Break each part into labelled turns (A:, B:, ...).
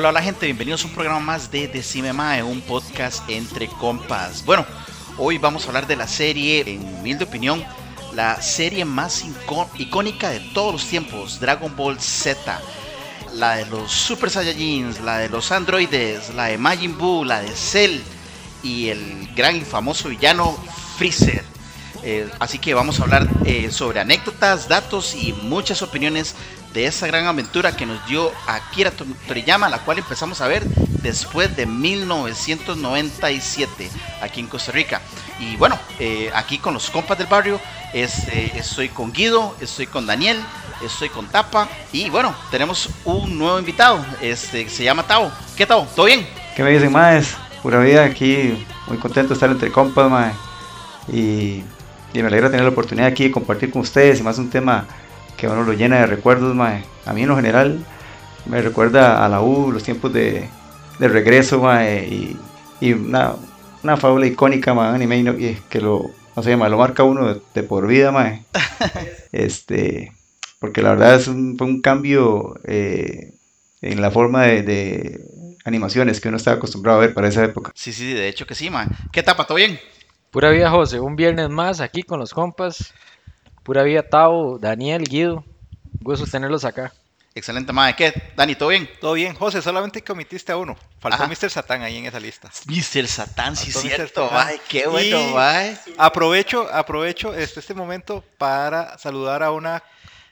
A: Hola, hola gente, bienvenidos a un programa más de Decime Mae, un podcast entre compas. Bueno, hoy vamos a hablar de la serie, en humilde opinión, la serie más icó- icónica de todos los tiempos, Dragon Ball Z. La de los Super Saiyajins, la de los androides, la de Majin Buu, la de Cell y el gran y famoso villano Freezer. Eh, así que vamos a hablar eh, sobre anécdotas, datos y muchas opiniones de esa gran aventura que nos dio Akira Tor- Toriyama, la cual empezamos a ver después de 1997 aquí en Costa Rica. Y bueno, eh, aquí con los compas del barrio, estoy con Guido, estoy con Daniel, estoy con Tapa y bueno, tenemos un nuevo invitado, este, se llama Tao. ¿Qué Tao? ¿Todo bien?
B: ¿Qué me dicen, maes? Pura vida aquí, muy contento de estar entre compas, mae. Y, y me alegra tener la oportunidad aquí de compartir con ustedes y más un tema que a uno lo llena de recuerdos, mae. A mí en lo general me recuerda a la U, los tiempos de, de regreso, mae, y, y una, una fábula icónica, mae, anime y que lo, no sé, mae, lo marca uno de, de por vida, mae. Este, porque la verdad es un, fue un cambio eh, en la forma de, de animaciones que uno estaba acostumbrado a ver para esa época.
A: Sí, sí, de hecho que sí, man. ¿Qué Tapa? ¿Todo bien?
C: Pura vida, José. Un viernes más aquí con los compas. Pura vida, Tao, Daniel, Guido. Gusto tenerlos acá.
A: Excelente, madre. ¿Qué? Dani, ¿todo bien?
D: Todo bien, José, solamente que omitiste a uno. Faltó
A: Ajá.
D: Mr. Satán ahí en esa lista.
A: Mr. Satán, sí,
D: Faltó Mr.
A: cierto,
D: Satán.
A: Qué bueno,
D: Y-
A: mae.
D: Aprovecho, aprovecho este, este momento para saludar a una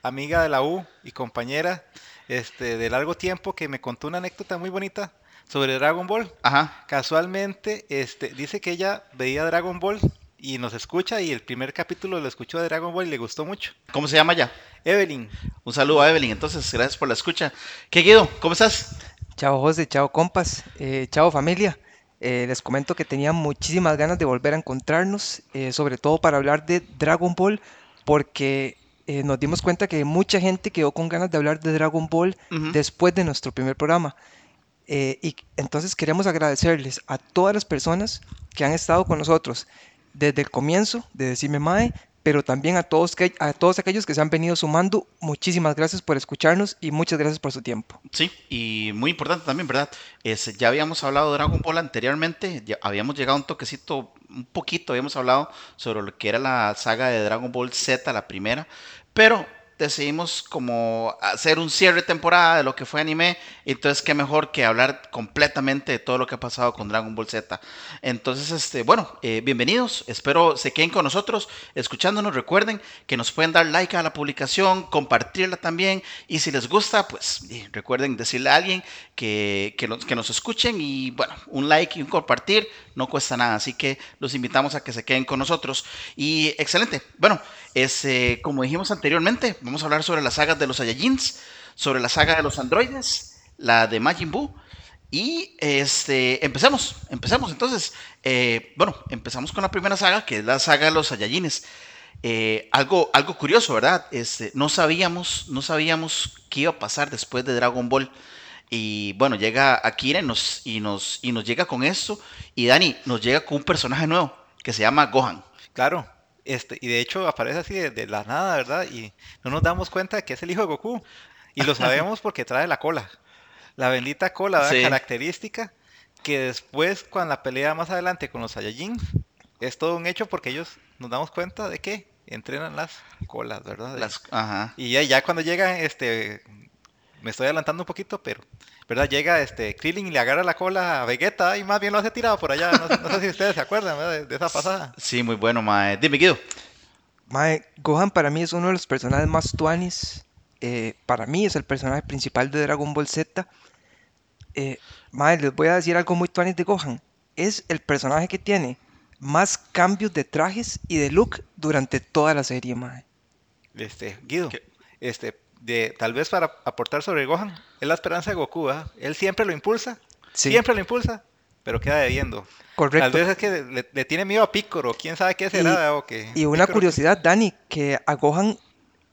D: amiga de la U y compañera este, de largo tiempo que me contó una anécdota muy bonita sobre Dragon Ball.
A: Ajá.
D: Casualmente, este, dice que ella veía Dragon Ball y nos escucha y el primer capítulo lo escuchó de Dragon Ball y le gustó mucho.
A: ¿Cómo se llama ya?
D: Evelyn,
A: Un saludo a Evelyn. Entonces, gracias por la escucha. ¿Qué, Guido? ¿Cómo estás?
E: Chao José, chao compas, eh, chao familia. Eh, les comento que tenía muchísimas ganas de volver a encontrarnos, eh, sobre todo para hablar de Dragon Ball, porque eh, nos dimos cuenta que mucha gente quedó con ganas de hablar de Dragon Ball después de nuestro primer programa. Eh, y entonces queremos agradecerles a todas las personas que han estado con nosotros desde el comienzo de Decime Mae, pero también a todos, a todos aquellos que se han venido sumando. Muchísimas gracias por escucharnos y muchas gracias por su tiempo.
A: Sí, y muy importante también, ¿verdad? Es, ya habíamos hablado de Dragon Ball anteriormente, ya habíamos llegado a un toquecito, un poquito, habíamos hablado sobre lo que era la saga de Dragon Ball Z, la primera, pero decidimos como hacer un cierre de temporada de lo que fue anime, entonces qué mejor que hablar completamente de todo lo que ha pasado con Dragon Ball Z. Entonces, este, bueno, eh, bienvenidos, espero se queden con nosotros, escuchándonos, recuerden que nos pueden dar like a la publicación, compartirla también, y si les gusta, pues recuerden decirle a alguien que, que, que nos escuchen, y bueno, un like y un compartir no cuesta nada, así que los invitamos a que se queden con nosotros. Y excelente, bueno, es, eh, como dijimos anteriormente, vamos a hablar sobre las sagas de los Saiyajins, sobre la saga de los androides, la de Majin Buu, y este, empecemos, empecemos entonces. eh, bueno, empezamos con la primera saga, que es la saga de los Saiyajines. Eh, algo, algo curioso, ¿verdad? Este, no sabíamos, no sabíamos qué iba a pasar después de Dragon Ball. Y bueno, llega Akira y nos, y nos, y nos llega con esto. Y Dani nos llega con un personaje nuevo que se llama Gohan.
D: claro. Este, y de hecho aparece así de, de la nada, ¿verdad? Y no nos damos cuenta de que es el hijo de Goku. Y lo sabemos porque trae la cola. La bendita cola, ¿verdad?
A: Sí.
D: Característica que después, cuando la pelea más adelante con los Saiyajins, es todo un hecho porque ellos nos damos cuenta de que entrenan las colas, ¿verdad?
A: Las, ajá.
D: Y ya, ya cuando llega, este, me estoy adelantando un poquito, pero, ¿verdad? Llega este Krillin y le agarra la cola a Vegeta y más bien lo hace tirado por allá. No, no sé si ustedes se acuerdan de, de esa pasada.
A: Sí, muy bueno, mae. Dime, Guido.
E: Mae, Gohan para mí es uno de los personajes más tuanis. eh, para mí es el personaje principal de Dragon Ball Z. Eh, mae, les voy a decir algo muy tuanis de Gohan. Es el personaje que tiene más cambios de trajes y de look durante toda la serie, mae.
D: Este, Guido,
A: ¿Qué?
D: este, de, tal vez para aportar sobre Gohan, es la esperanza de Goku, ¿verdad? Él siempre lo impulsa,
E: Sí,
D: siempre lo impulsa, pero queda debiendo. Tal
E: correcto.
D: vez es que le, le tiene miedo a Piccolo, quién sabe qué será,
E: Y-
D: o que
E: Y una
D: Piccolo-
E: curiosidad, Dani, que a Gohan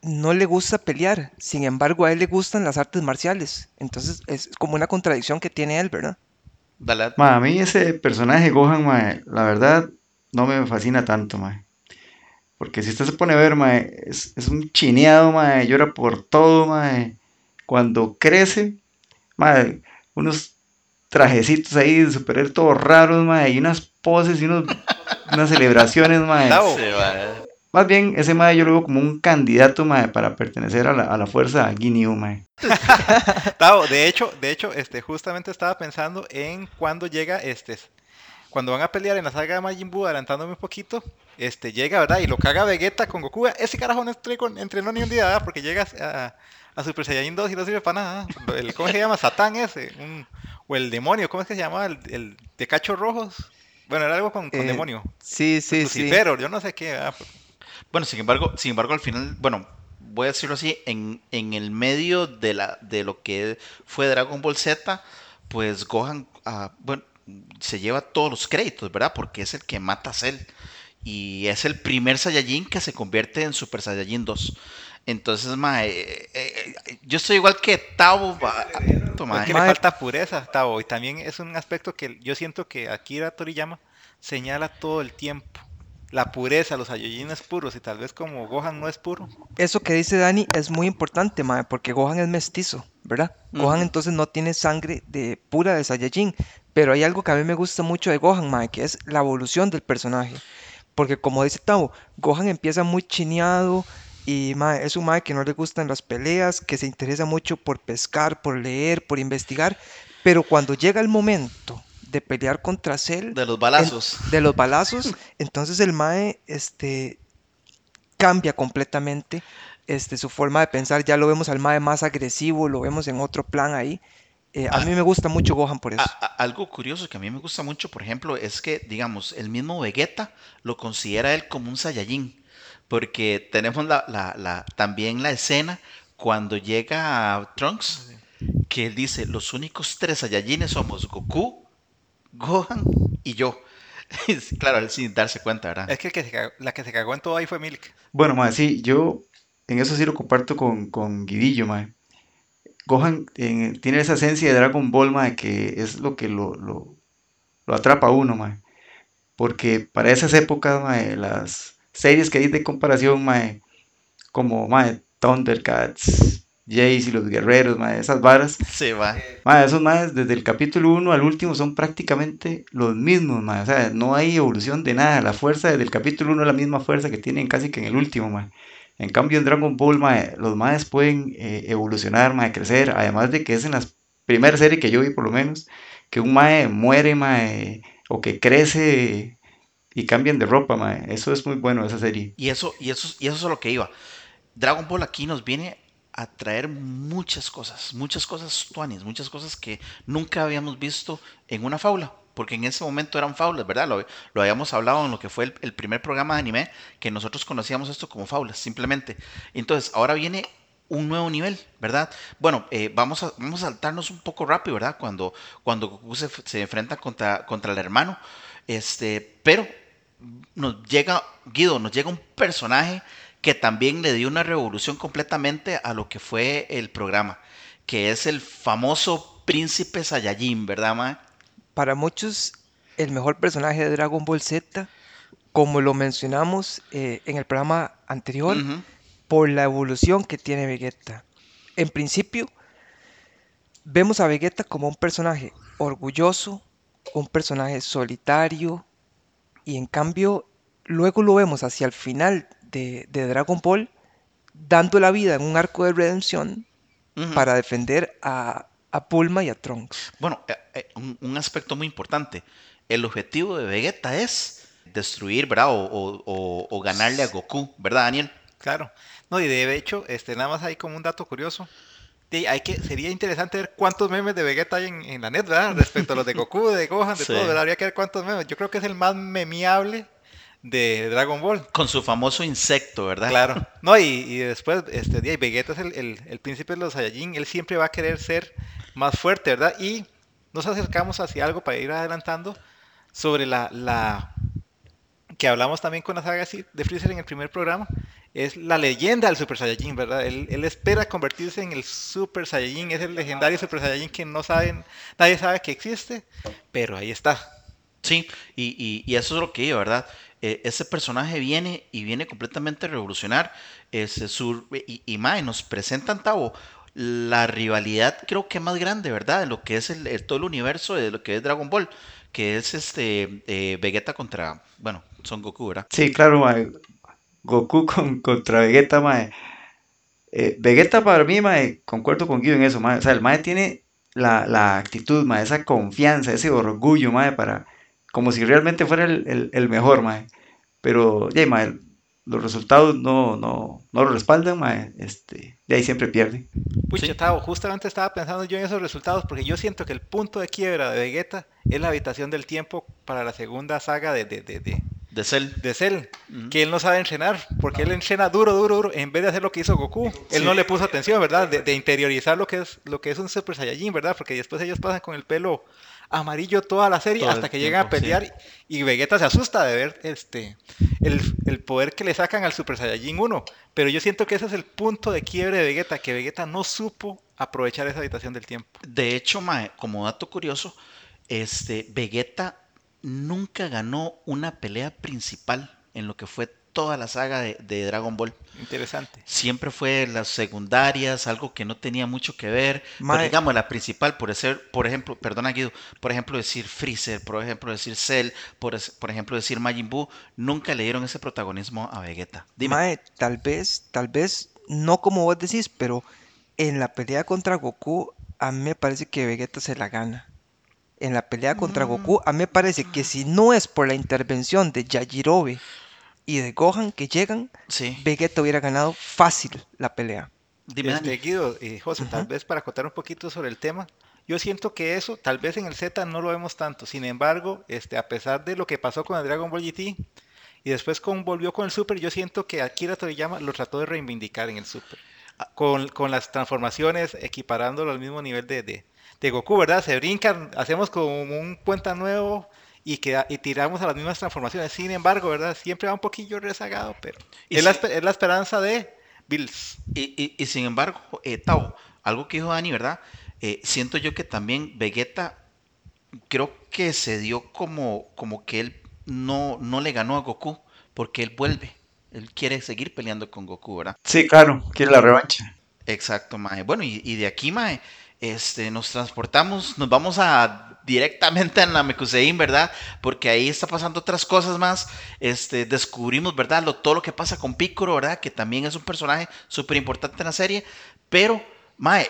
E: no le gusta pelear, sin embargo a él le gustan las artes marciales. Entonces es como una contradicción que tiene él, ¿verdad?
B: Ma, a mí ese personaje Gohan, ma, la verdad, no me fascina tanto, ma. Porque si usted se pone a ver, ma, es, es un chineado, ma, llora por todo, ma. Cuando crece, ma, unos trajecitos ahí de superhéroe todos raros, ma, y unas poses y unos, unas celebraciones, ma.
D: Tavo,
A: Sí, ma.
B: Más bien, ese ma yo lo veo como un candidato, ma, para pertenecer a la, a la fuerza Ginyu, ma.
D: Tavo, de hecho, de hecho, este, justamente estaba pensando en cuando llega este, cuando van a pelear en la saga de Majin Buu, adelantándome un poquito, este, llega, ¿verdad? Y lo caga Vegeta con Goku. Ese carajo no entrenó, entrenó ni un día, ¿verdad? Porque llega a, a Super Saiyajin 2 y no sirve para nada. ¿Cómo se llama? Satán ese. un- o el demonio, ¿cómo es que se llamaba? El, el de cachos rojos. Bueno, era algo con, con
E: Eh,
D: demonio.
E: Sí, sí, sí.
D: Lucifero, yo no sé qué. ¿verdad?
A: Bueno, sin embargo, sin embargo, al final, bueno, voy a decirlo así, en, en el medio de la de lo que fue Dragon Ball Z, pues Gohan, ah, bueno, se lleva todos los créditos, ¿verdad? Porque es el que mata a Cell. Y es el primer Saiyajin que se convierte en Super Saiyajin 2. Entonces, ma, eh, eh, eh, yo estoy igual que Tavo.
D: Porque le falta pureza, Tavo. Y también es un aspecto que yo siento que Akira Toriyama señala todo el tiempo. La pureza, los Saiyajines puros. Y tal vez como Gohan no es puro.
E: Eso que dice Dani es muy importante, mae, porque Gohan es mestizo, ¿verdad? Gohan entonces no tiene sangre de pura de Saiyajin, pero hay algo que a mí me gusta mucho de Gohan, mae, que es la evolución del personaje. Porque como dice Tavo, Gohan empieza muy chineado y mae, es un mae que no le gustan las peleas, que se interesa mucho por pescar, por leer, por investigar, pero cuando llega el momento de pelear contra Cell,
A: de los
E: en-
A: balazos.
E: de los balazos, entonces el mae este, cambia completamente este, su forma de pensar. Ya lo vemos al mae más agresivo, lo vemos en otro plan ahí. Eh, a
A: Ah.
E: mí me gusta mucho Gohan por eso.
A: A- a- algo curioso que a mí me gusta mucho, por ejemplo, es que, digamos, el mismo Vegeta lo considera él como un Saiyajin, porque tenemos la, la- la- también la escena cuando llega a Trunks, que él dice, los únicos tres Saiyajines somos Goku, Gohan y yo. claro, él sin darse cuenta, ¿verdad?
D: Es que, el que se cagó- la que se cagó en todo ahí fue Milk.
B: Bueno, ma, sí, yo en eso sí lo comparto con, con Guidillo, ma. Gohan eh, tiene esa esencia de Dragon Ball, ma, que es lo que lo, lo, lo atrapa a uno, ma. Porque para esas épocas, ma, las series que hay de comparación, ma, como ma, Thundercats, Jace y los guerreros, ma, esas varas,
A: Se va.
B: ma, esos más desde el capítulo 1 al último son prácticamente los mismos, ma. O sea, no hay evolución de nada. La fuerza desde el capítulo 1 es la misma fuerza que tienen casi que en el último, ma. En cambio, en Dragon Ball, los maes pueden eh, evolucionar, ma, crecer. Además de que es en la primera serie que yo vi, por lo menos, que un mae muere, ma, eh, o que crece y cambian de ropa, ma. Eso es muy bueno, esa serie.
A: Y eso, y eso, y eso es lo que iba. Dragon Ball aquí nos viene a traer muchas cosas, muchas cosas tuanis, muchas cosas que nunca habíamos visto en una faula, porque en ese momento eran faulas, ¿verdad? Lo, lo habíamos hablado en lo que fue el, primer programa de anime, que nosotros conocíamos esto como faulas, simplemente. Entonces, ahora viene un nuevo nivel, ¿verdad? Bueno, eh, vamos, a, vamos a saltarnos un poco rápido, ¿verdad? Cuando, cuando Goku se, se enfrenta contra, contra el hermano, este, pero nos llega, Guido, nos llega un personaje que también le dio una revolución completamente a lo que fue el programa, que es el famoso príncipe Saiyajin, ¿verdad, ma?
E: Para muchos, el mejor personaje de Dragon Ball Z, como lo mencionamos eh, en el programa anterior, por la evolución que tiene Vegeta. En principio, vemos a Vegeta como un personaje orgulloso, un personaje solitario, y en cambio, luego lo vemos hacia el final de, de Dragon Ball, dando la vida en un arco de redención para defender a, a Bulma y a Trunks.
A: Bueno, eh, eh, un, un aspecto muy importante. El objetivo de Vegeta es destruir, ¿verdad? O, o- o- o ganarle a Goku, ¿verdad, Daniel?
D: Claro. No, y de hecho, este, nada más hay como un dato curioso. De- hay que, sería interesante ver cuántos memes de Vegeta hay en, en la net, ¿verdad? Respecto a los de Goku, de Gohan, de
A: Sí.
D: todo, ¿verdad? Habría que ver cuántos memes. Yo creo que es el más memeable de Dragon Ball.
A: Con su famoso insecto, ¿verdad?
D: Claro. No, y, y después, este día, Vegeta es el, el- el príncipe de los Saiyajin. Él siempre va a querer ser más fuerte, ¿verdad? Y nos acercamos hacia algo para ir adelantando sobre la, que hablamos también con la saga de Freezer en el primer programa, es la leyenda del Super Saiyajin, ¿verdad? Él, él espera convertirse en el Super Saiyajin, es el legendario Super Saiyajin que no saben, nadie sabe que existe, pero ahí está.
A: Sí, y, eso es lo que digo, ¿verdad? Eh, ese personaje viene y viene completamente a revolucionar. Ese sur, y, y nos presentan, Tavo, la rivalidad creo que más grande, ¿verdad? De lo que es el, todo el universo de lo que es Dragon Ball, que es este eh, Vegeta contra, bueno, Son Goku, ¿verdad?
B: Sí, claro, mae. Goku con, contra Vegeta, mae. Eh, Vegeta para mí, mae, concuerdo con Guido en eso, mae. O sea, el mae tiene la, actitud, mae, esa confianza, ese orgullo, mae, para, como si realmente fuera el, mejor, mae. Pero, ya, mae, los resultados no, no, no lo respaldan, mae. Este, de ahí siempre pierde.
D: Pucha,
A: Sí.
D: Tavo, justamente estaba pensando yo en esos resultados porque yo siento que el punto de quiebra de Vegeta es la habitación del tiempo para la segunda saga de, de, de, de,
A: De Cell.
D: de Cell,
A: Ujú.
D: que él no sabe entrenar, porque él entrena duro, duro, duro, en vez de hacer lo que hizo Goku. Él no le puso atención, ¿verdad? De, de interiorizar lo que es lo que es un Super Saiyajin, ¿verdad? Porque después ellos pasan con el pelo amarillo toda la serie
A: Todo
D: hasta que llegan a
A: sí.
D: pelear y Vegeta se asusta de ver este el, el poder que le sacan al Super Saiyajin 1. Pero yo siento que ese es el punto de quiebre de Vegeta, que Vegeta no supo aprovechar esa habitación del tiempo.
A: De hecho, mae, como dato curioso, este Vegeta nunca ganó una pelea principal en lo que fue toda la saga de, de Dragon Ball.
D: Interesante.
A: Siempre fue las secundarias, algo que no tenía mucho que ver. Pero digamos, la principal, por ser, por ejemplo, perdona Guido, por ejemplo decir Freezer, por ejemplo decir Cell, por ejemplo decir Majin Buu, nunca le dieron ese protagonismo a Vegeta. Dime.
E: Mae, tal vez, tal vez, no como vos decís, pero en la pelea contra Goku, a mí me parece que Vegeta se la gana. En la pelea contra
A: Mm.
E: Goku, a mí me parece que si no es por la intervención de Yajirobe y de Gohan que llegan,
A: Sí,
E: Vegeta hubiera ganado fácil la pelea.
A: dime
D: Este. Guido y José, tal vez para contar un poquito sobre el tema, yo siento que eso, tal vez en el Z no lo vemos tanto. Sin embargo, este, a pesar de lo que pasó con el Dragon Ball GT y después con, volvió con el Super, yo siento que Akira Toriyama lo trató de reivindicar en el Super. Con, con las transformaciones, equiparándolo al mismo nivel de, de, de Goku, ¿verdad? Se brincan, hacemos como un cuenta nuevo y, queda, y tiramos a las mismas transformaciones. Sin embargo, ¿verdad? Siempre va un poquillo rezagado, pero
A: Y
D: es, la,
A: si-
D: espe- es la esperanza de Bills.
A: Y, y- y sin embargo, eh, Tao, algo que dijo Dani, ¿verdad? Eh, siento yo que también Vegeta creo que se dio como, como que él no, no le ganó a Goku porque él vuelve. Él quiere seguir peleando con Goku, ¿verdad?
B: Sí, claro, quiere la revancha.
A: Exacto, Mae. Bueno, y, y de aquí, Mae, este, nos transportamos, nos vamos a directamente a Namekusein, ¿verdad? Porque ahí está pasando otras cosas más. Este, descubrimos, ¿verdad? Lo, todo lo que pasa con Piccolo, ¿verdad? Que también es un personaje súper importante en la serie. Pero, Mae,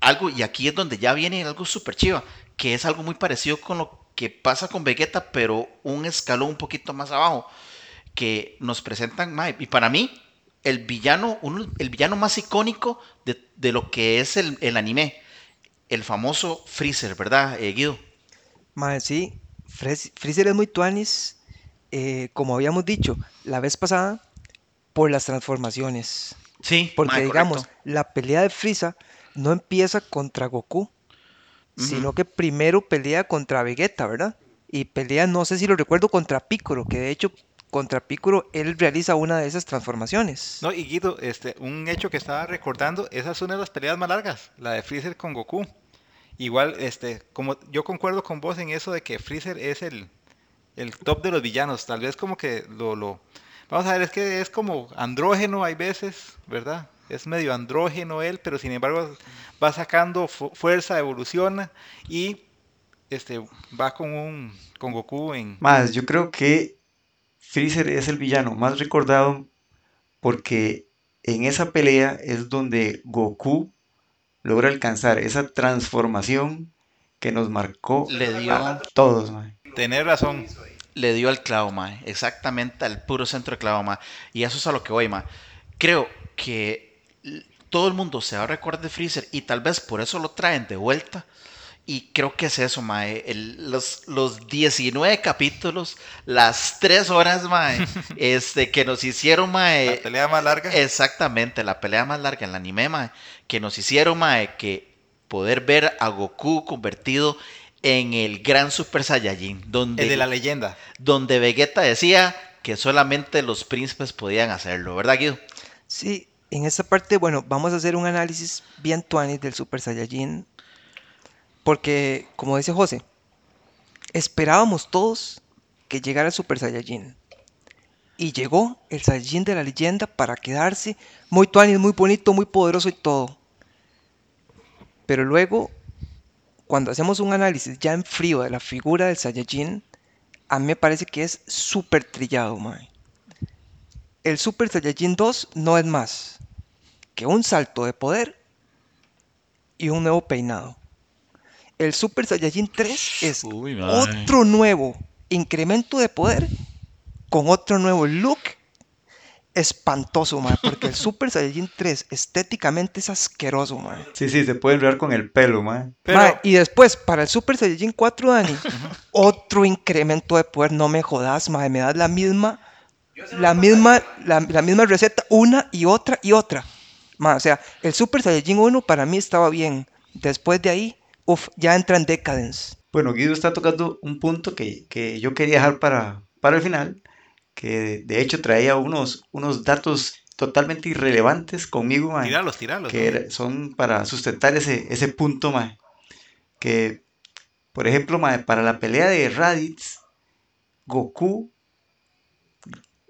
A: algo, y aquí es donde ya viene algo súper chiva, que es algo muy parecido con lo que pasa con Vegeta, pero un escalón un poquito más abajo, que nos presentan, mae, y para mí, el villano, el villano más icónico de, lo que es el anime, el famoso Freezer, ¿verdad, eh, Guido?
E: Mae, sí, Freezer es muy tuanis, eh, como habíamos dicho la vez pasada, por las transformaciones.
A: Sí,
E: Porque
A: mae,
E: digamos,
A: correcto.
E: la pelea de Frieza no empieza contra Goku, sino que primero pelea contra Vegeta, ¿verdad? Y pelea, no sé si lo recuerdo, contra Piccolo, que de hecho contra Piccolo él realiza una de esas transformaciones.
D: No, y Guido, este, un hecho que estaba recordando, esa es una de las peleas más largas, la de Freezer con Goku. Igual, este, como yo concuerdo con vos en eso de que Freezer es el, el top de los villanos, tal vez como que lo, vamos a ver, es que es como andrógeno hay veces, ¿verdad? Es medio andrógeno él, pero sin embargo va sacando fu- fuerza, evoluciona y este va con un con Goku en
B: Más, yo creo que Freezer es el villano más recordado porque en esa pelea es donde Goku logra alcanzar esa transformación que nos marcó
A: Le dio-
B: a todos, mae.
D: tener razón.
A: le dio al clavo, mae. Exactamente al puro centro de clavo, mae. Y eso es a lo que voy, mae. Creo que todo el mundo se va a recordar de Freezer y tal vez por eso lo traen de vuelta. Y creo que es eso, mae. El- los, los 19 capítulos, las 3 horas, mae, este, que nos hicieron, mae.
D: La pelea más larga.
A: Exactamente, la pelea más larga en el anime, mae, que nos hicieron, mae, que poder ver a Goku convertido en el Gran Super Saiyajin, donde,
D: El de la leyenda.
A: donde Vegeta decía que solamente los príncipes podían hacerlo, ¿verdad, Guido?
E: Sí, en esta parte, bueno, vamos a hacer un análisis bien tuanis del Super Saiyajin. Porque, como dice José, esperábamos todos que llegara el Super Saiyajin. Y llegó el Saiyajin de la leyenda para quedarse muy tuanis, muy bonito, muy poderoso y todo. Pero luego, cuando hacemos un análisis ya en frío de la figura del Saiyajin, a mí me parece que es súper trillado, mae. El Super Saiyajin 2 no es más que un salto de poder y un nuevo peinado. El Super Saiyajin 3 es
A: Uy,
E: otro nuevo incremento de poder con otro nuevo look espantoso, mae, porque el Super Saiyajin 3 estéticamente es asqueroso, mae.
B: Sí, sí, se puede enredar con el pelo, mae.
D: Pero,
E: y después, para el Super Saiyajin 4, Dani, otro incremento de poder, no me jodas, mae, me das la misma, la misma, la, la misma receta, una y otra y otra. Mae, o sea, el Super Saiyajin 1 para mí estaba bien. Después de ahí, uff, ya entra en decadence.
B: Bueno, Guido está tocando un punto que, que yo quería dejar para, para el final, que de hecho traía unos, unos datos totalmente irrelevantes conmigo, mae,
D: tíralos, tíralos.
B: que era- son para sustentar ese, ese punto, mae. Que, por ejemplo, mae, para la pelea de Raditz, Goku,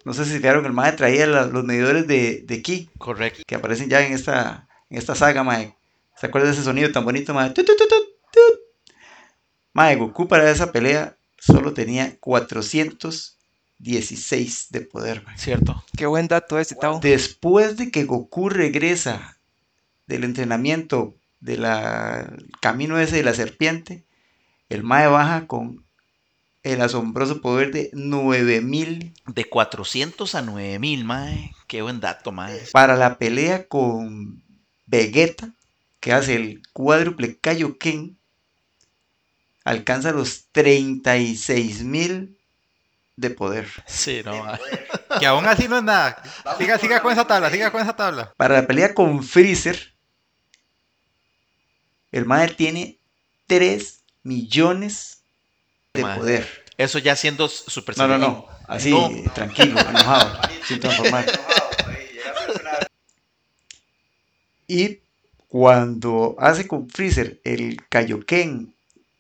B: no sé si fijaron, el mae traía la- los medidores de, de Ki,
A: Correcto.
B: que aparecen ya en esta, en esta saga, mae. ¿Se acuerdan de ese sonido tan bonito, mae? Tut. Mae, Goku para esa pelea solo tenía 416 de poder, mae.
A: Cierto.
E: Qué buen dato ese, Tao.
B: Después de que Goku regresa del entrenamiento del camino ese de la serpiente, el Mae baja con el asombroso poder de 9000
A: De 400 a 9000, mae. Qué buen dato, mae.
B: para la pelea con Vegeta, que hace el cuádruple Kaioken, alcanza los 36.000 de poder.
A: Sí, no.
D: Que aún así no es nada. Siga, siga con esa tabla, siga con esa tabla.
B: Para la pelea con Freezer, el Mae tiene 3 millones de poder.
A: Eso ya siendo Super
B: No, no, no. Así,
A: No.
B: tranquilo, enojado, sin transformar. Y cuando hace con Freezer el Kaioken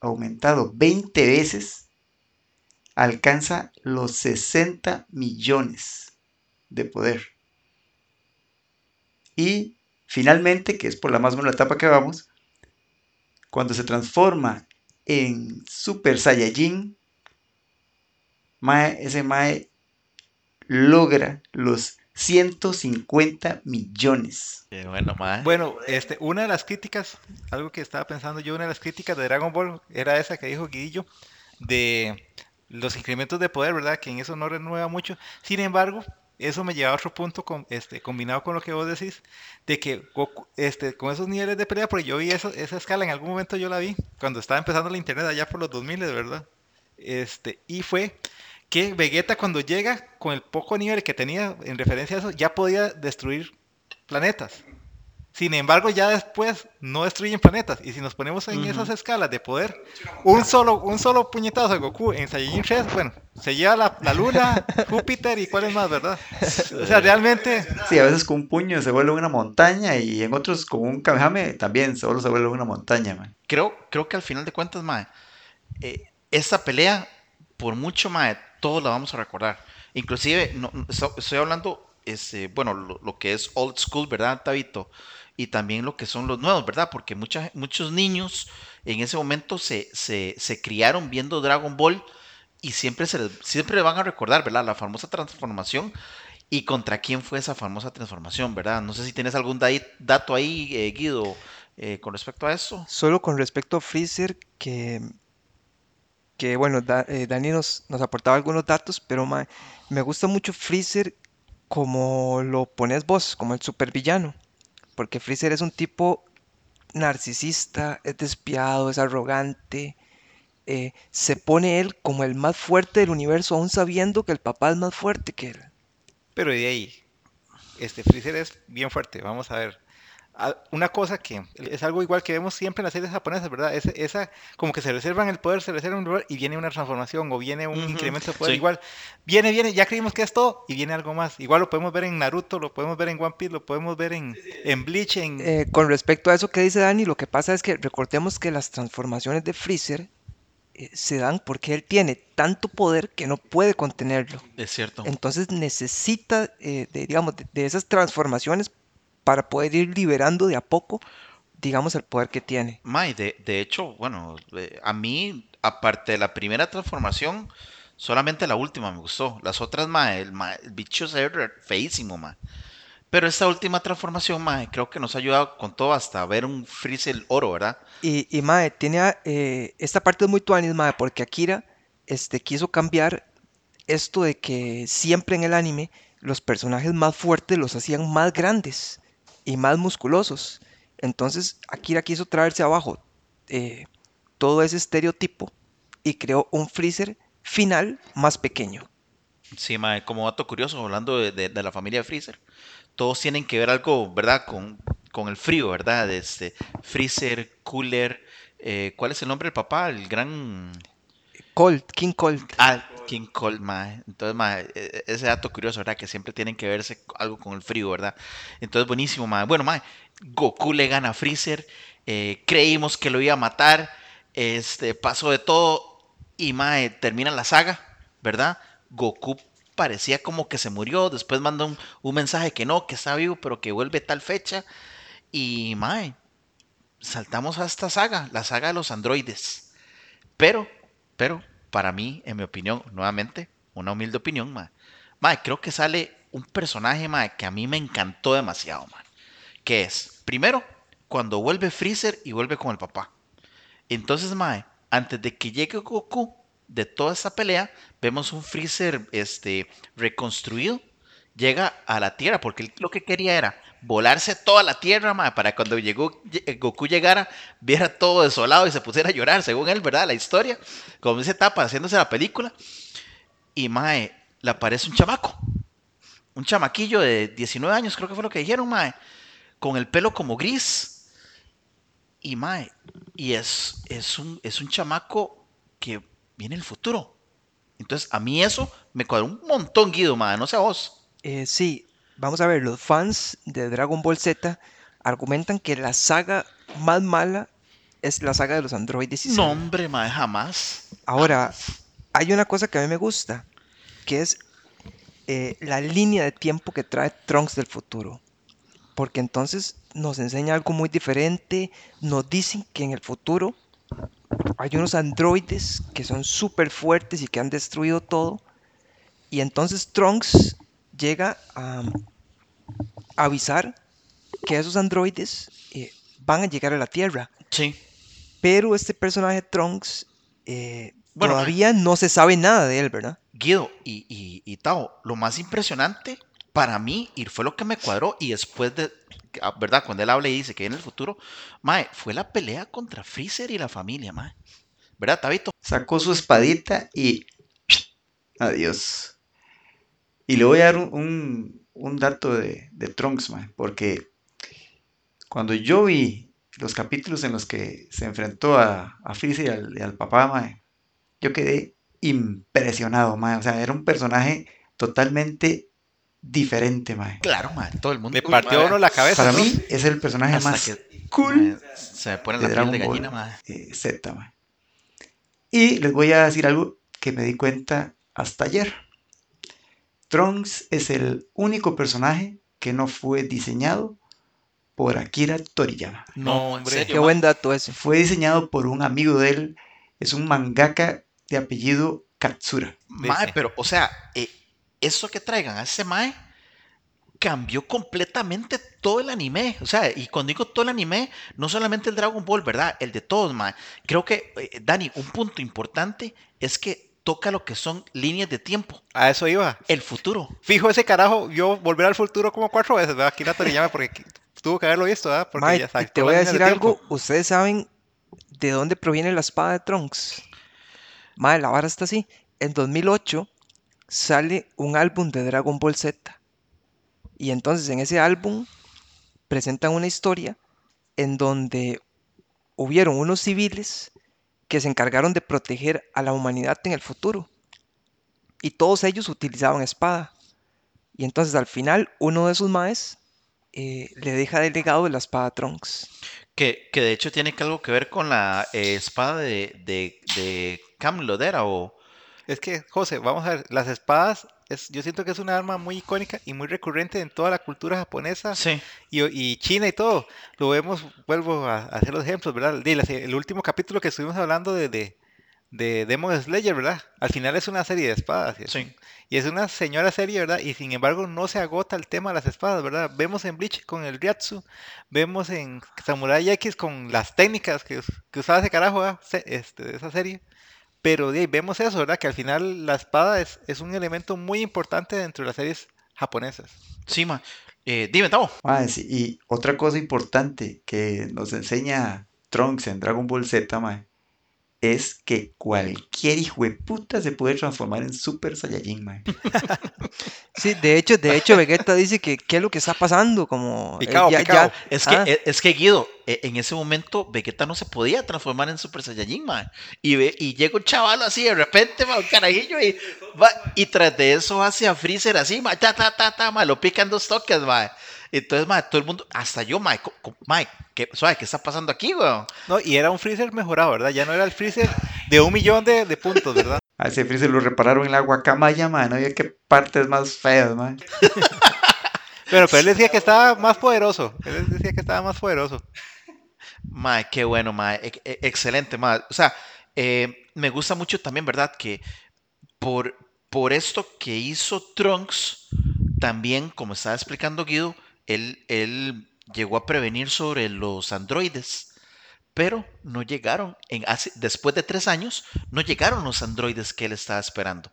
B: aumentado 20 veces, alcanza los 60 millones de poder. Y finalmente, que es por la más la etapa que vamos, cuando se transforma en Super Saiyajin, Mae, ese Mae logra los 150 millones.
A: Bueno.
D: Bueno, este, una de las críticas, algo que estaba pensando yo, una de las críticas de Dragon Ball era esa que dijo Guillo, de los incrementos de poder, ¿verdad? Que en eso no renueva mucho. Sin embargo, eso me lleva a otro punto con, este, combinado con lo que vos decís, de que Goku, este, con esos niveles de pelea, porque yo vi eso- esa escala, en algún momento yo la vi, cuando estaba empezando la internet allá por los 2000, de verdad. Este, y fue que Vegeta cuando llega, con el poco nivel que tenía en referencia a eso, ya podía destruir planetas. Sin embargo, ya después no destruyen planetas. Y si nos ponemos en esas escalas de poder, un solo, un solo puñetazo de Goku en Saiyajin 3, bueno, se lleva la, la Luna, Júpiter y cuál es más, ¿verdad? O sea, realmente,
B: Sí, a veces con un puño se vuelve una montaña y en otros con un Kamehame también solo se vuelve una montaña, man.
A: creo, creo que al final de cuentas, mae, eh, esta pelea, por mucho, mae, todos la vamos a recordar. Inclusive, no, no, esto- estoy hablando, este, bueno, lo, que es old school, ¿verdad, Tabito? Y también lo que son los nuevos, ¿verdad? Porque mucha- muchos niños en ese momento se, se, criaron viendo Dragon Ball y siempre se les, siempre van a recordar, ¿verdad? La famosa transformación. ¿Y contra quién fue esa famosa transformación, verdad? No sé si tienes algún dato ahí, eh, Guido, eh, con respecto a eso.
E: Solo con respecto a Freezer, que, que bueno, Da- eh, Dani nos, nos aportaba algunos datos, pero mae, me gusta mucho Freezer como lo pones vos, como el supervillano, porque Freezer es un tipo narcisista, es despiadado, es arrogante, eh, se pone él como el más fuerte del universo, aún sabiendo que el papá es más fuerte que él.
D: pero de ahí, este Freezer es bien fuerte. Vamos a ver. Una cosa que es algo igual que vemos siempre en las series japonesas, ¿verdad? Esa, como que se reservan el poder, se reservan un lugar y viene una transformación o viene un incremento de poder.
A: sí.
D: Igual, viene, viene, ya creímos que es todo y viene algo más. Igual lo podemos ver en Naruto, lo podemos ver en One Piece, lo podemos ver en, en Bleach, en...
E: Eh, con respecto a eso que dice Dani, lo que pasa es que recordemos que las transformaciones de Freezer eh, se dan porque él tiene tanto poder que no puede contenerlo.
A: Es cierto.
E: Entonces necesita, eh, de, digamos, de, de esas transformaciones para poder ir liberando de a poco, digamos, el poder que tiene.
A: Mae, de, de hecho, bueno, eh, a mí, aparte de la primera transformación, solamente la última me gustó. Las otras, mae, el, mae, el bicho se ve feísimo, mae. Pero esta última transformación, mae, creo que nos ha ayudado con todo hasta ver un Freezer oro, ¿verdad?
E: Y, y mae, tiene, eh, esta parte es muy tuanis, mae, porque Akira este, quiso cambiar esto de que siempre en el anime los personajes más fuertes los hacían más grandes y más musculosos. Entonces Akira quiso traerse abajo eh, todo ese estereotipo y creó un Freezer final más pequeño.
A: Sí, mae, como dato curioso, hablando de, de- de la familia de Freezer, todos tienen que ver algo, ¿verdad? Con, con el frío, ¿verdad? Este, Freezer, Cooler, eh, ¿cuál es el nombre del papá? El gran...
E: Colt, King Colt.
A: Ah, King Cold, mae. Entonces, mae, e- ese dato curioso, ¿verdad? Que siempre tienen que verse algo con el frío, ¿verdad? Entonces, buenísimo, mae. Bueno, mae, Goku le gana a Freezer. eh, creímos que lo iba a matar. Este, pasó de todo. Y, mae, termina la saga, ¿verdad? Goku parecía como que se murió. Después manda un, un mensaje que no, que está vivo, pero que vuelve tal fecha. Y, mae, saltamos a esta saga, la saga de los androides. Pero, pero, para mí, en mi opinión, nuevamente, una humilde opinión, ma, ma, creo que sale un personaje, ma, que a mí me encantó demasiado, ma, que es, primero, cuando vuelve Freezer y vuelve con el papá. Entonces, ma, antes de que llegue Goku de toda esa pelea, vemos un Freezer, este, reconstruido, llega a la Tierra, porque él lo que quería era volarse toda la Tierra, ma, para cuando llegó, lle- Goku llegara, viera todo desolado y se pusiera a llorar, según él, ¿verdad? La historia, como dice Tapa, haciéndose la película. Y Mae, le aparece un chamaco, un chamaquillo de 19 años, creo que fue lo que dijeron, Mae, con el pelo como gris. Y Mae, y es, es, un, es un chamaco que viene el futuro. Entonces, a mí eso me cuadró un montón, Guido, Mae, no sé vos.
E: Eh, sí, vamos a ver, los fans de Dragon Ball Z argumentan que la saga más mala es la saga de los androides y
A: No, hombre, Mae, jamás.
E: Ahora, hay una cosa que a mí me gusta, que es eh, la línea de tiempo que trae Trunks del futuro. Porque entonces nos enseña algo muy diferente, nos dicen que en el futuro hay unos androides que son súper fuertes y que han destruido todo. Y entonces Trunks llega a, a avisar que esos androides eh, van a llegar a la Tierra.
A: Sí.
E: Pero este personaje Trunks eh,
A: Bueno,
E: todavía no se sabe nada de él, ¿verdad?
A: Guido y, y, y Tao, lo más impresionante para mí, y fue lo que me cuadró, y después de, ah, ¿verdad? Cuando él habla y dice que en el futuro, Mae, fue la pelea contra Freezer y la familia, Mae. ¿Verdad, Tabito?
B: Sacó su espadita y adiós. Y le voy a dar un, un- un dato de, de Trunks, mae, porque cuando yo vi los capítulos en los que se enfrentó a, a Freezer y al, y al papá, mae, yo quedé impresionado, mae. O sea, era un personaje totalmente diferente, mae.
A: Claro, Mae, todo el mundo.
D: Le partió uno la cabeza.
B: Para
D: ¿no?
B: mí es el personaje
A: hasta
B: más
A: que,
B: cool
A: se me pone la piel de
B: Ball
A: gallina, Mae.
B: eh, Z, mae. Y les voy a decir algo que me di cuenta hasta ayer. Trunks es el único personaje que no fue diseñado por Akira Toriyama.
A: No, en
D: hombre.
A: serio,
E: Qué buen dato ese.
B: Fue diseñado por un amigo de él, es un mangaka de apellido Katsura.
A: Mae,
D: Dice.
A: pero, o sea, eh, eso que traigan a ese Mae cambió completamente todo el anime. O sea, y cuando digo todo el anime, no solamente el Dragon Ball, ¿verdad? El de todos, Mae. Creo que, eh, Dani, un punto importante es que toca lo que son líneas de tiempo.
D: A eso iba.
A: El futuro.
D: Fijo ese carajo, yo volver al futuro como cuatro veces, ¿verdad? Aquí la Toriyama porque tuvo que haberlo visto, ¿verdad? Porque ya
E: y te voy a decir
D: de
E: algo.
D: tiempo.
E: ¿Ustedes saben de dónde proviene la espada de Trunks? Mae, la vara está así. En 2008 sale un álbum de Dragon Ball Z. Y entonces en ese álbum presentan una historia en donde hubieron unos civiles que se encargaron de proteger a la humanidad en el futuro. Y todos ellos utilizaban espada. Y entonces al final uno de sus maes eh, le deja de legado la espada Trunks.
A: Que, que de hecho tiene que algo que ver con la eh, espada de, de, de Camelot, ¿era? O,
D: Es que, José, vamos a ver, las espadas, es, yo siento que es una arma muy icónica y muy recurrente en toda la cultura japonesa
A: sí.
D: y, y China y todo. Lo vemos, vuelvo a, a hacer los ejemplos, ¿verdad? De la- el último capítulo que estuvimos hablando de, de, de Demon Slayer, ¿verdad? Al final es una serie de espadas.
A: Sí.
D: y es una señora serie, ¿verdad? Y sin embargo no se agota el tema de las espadas, ¿verdad? Vemos en Bleach con el Ryatsu, vemos en Samurai X con las técnicas que, que usaba ese carajo, ¿verdad? Este, de esa serie. Pero de ahí vemos eso, ¿verdad? Que al final la espada es, es un elemento muy importante dentro de las series japonesas.
A: Sí, ma. Eh, dime, Tavo.
B: Sí, y otra cosa importante que nos enseña Trunks en Dragon Ball Z, mae, es que cualquier hijo de puta se puede transformar en Super Saiyajin, mae.
E: Sí, de hecho, de hecho Vegeta dice que qué es lo que está pasando, como eh,
D: Picao,
E: ya-
D: picao.
E: ya-
A: Es que,
E: ah,
A: es que Guido, e- en ese momento Vegeta no se podía transformar en Super Saiyajin, man. Y, ve, y llega un chaval así de repente, man, un carajillo, y, va, y tras de eso hace a Freezer así, man, ta, ta, ta, ta, man, lo pican dos toques, man. Entonces, todo el mundo, hasta yo, co- man, ¿qué, suave, ¿qué está pasando aquí, weón?
D: ¿no? Y era un freezer mejorado, ¿verdad? Ya no era el freezer de un millón de, de puntos, ¿verdad?
B: A ese Freezer lo repararon en la guacamaya, mae, no había qué partes más feas, mae.
D: Pero, pero él decía que estaba más poderoso. Él decía que estaba más poderoso.
A: Mae, qué bueno, mae. e- e- excelente, mae. O sea, eh, me gusta mucho también, ¿verdad? Que por, por esto que hizo Trunks, también, como estaba explicando Guido, él, él llegó a prevenir sobre los androides. Pero no llegaron, en hace- después de tres años, no llegaron los androides que él estaba esperando.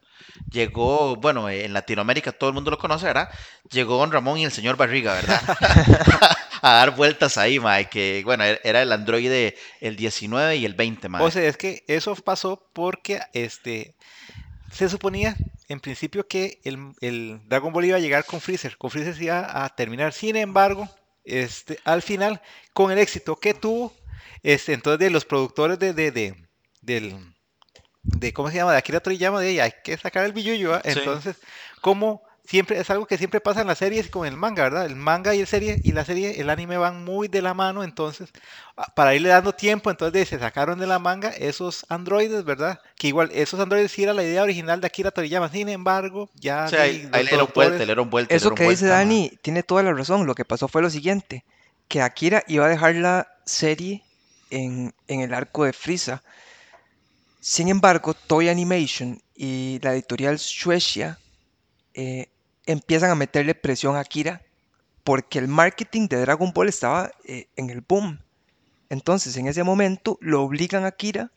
A: Llegó, bueno, en Latinoamérica todo el mundo lo conoce, ¿verdad? Llegó Don Ramón y el señor Barriga, ¿verdad? a dar vueltas ahí, mae, que bueno, er- era el androide el 19 y el 20, mae.
D: O sea, es que eso pasó porque este se suponía en principio que el, el Dragon Ball iba a llegar con Freezer. Con Freezer se iba a terminar. Sin embargo, este, al final, con el éxito que tuvo, este, entonces de los productores de, de, de- del de cómo se llama de Akira Toriyama de hay que sacar el billuyo ¿va?
A: Sí.
D: entonces como siempre es algo que siempre pasa en las series y con el manga verdad el manga y el serie y la serie el anime van muy de la mano entonces a- para irle dando tiempo entonces se sacaron de la manga esos androides verdad que igual esos androides sí era la idea original de Akira Toriyama sin embargo ya
A: o sea, ahí, le dieron vuelta, le dieron vuelta.
E: Eso que dice
A: vuelta, mae.
E: Dani tiene toda la razón. Lo que pasó fue lo siguiente, que Akira iba a dejar la serie en, en el arco de Frieza. Sin embargo, Toy Animation y la editorial Shueisha eh, empiezan a meterle presión a Akira porque el marketing de Dragon Ball estaba eh, en el boom. Entonces, en ese momento, lo obligan a Akira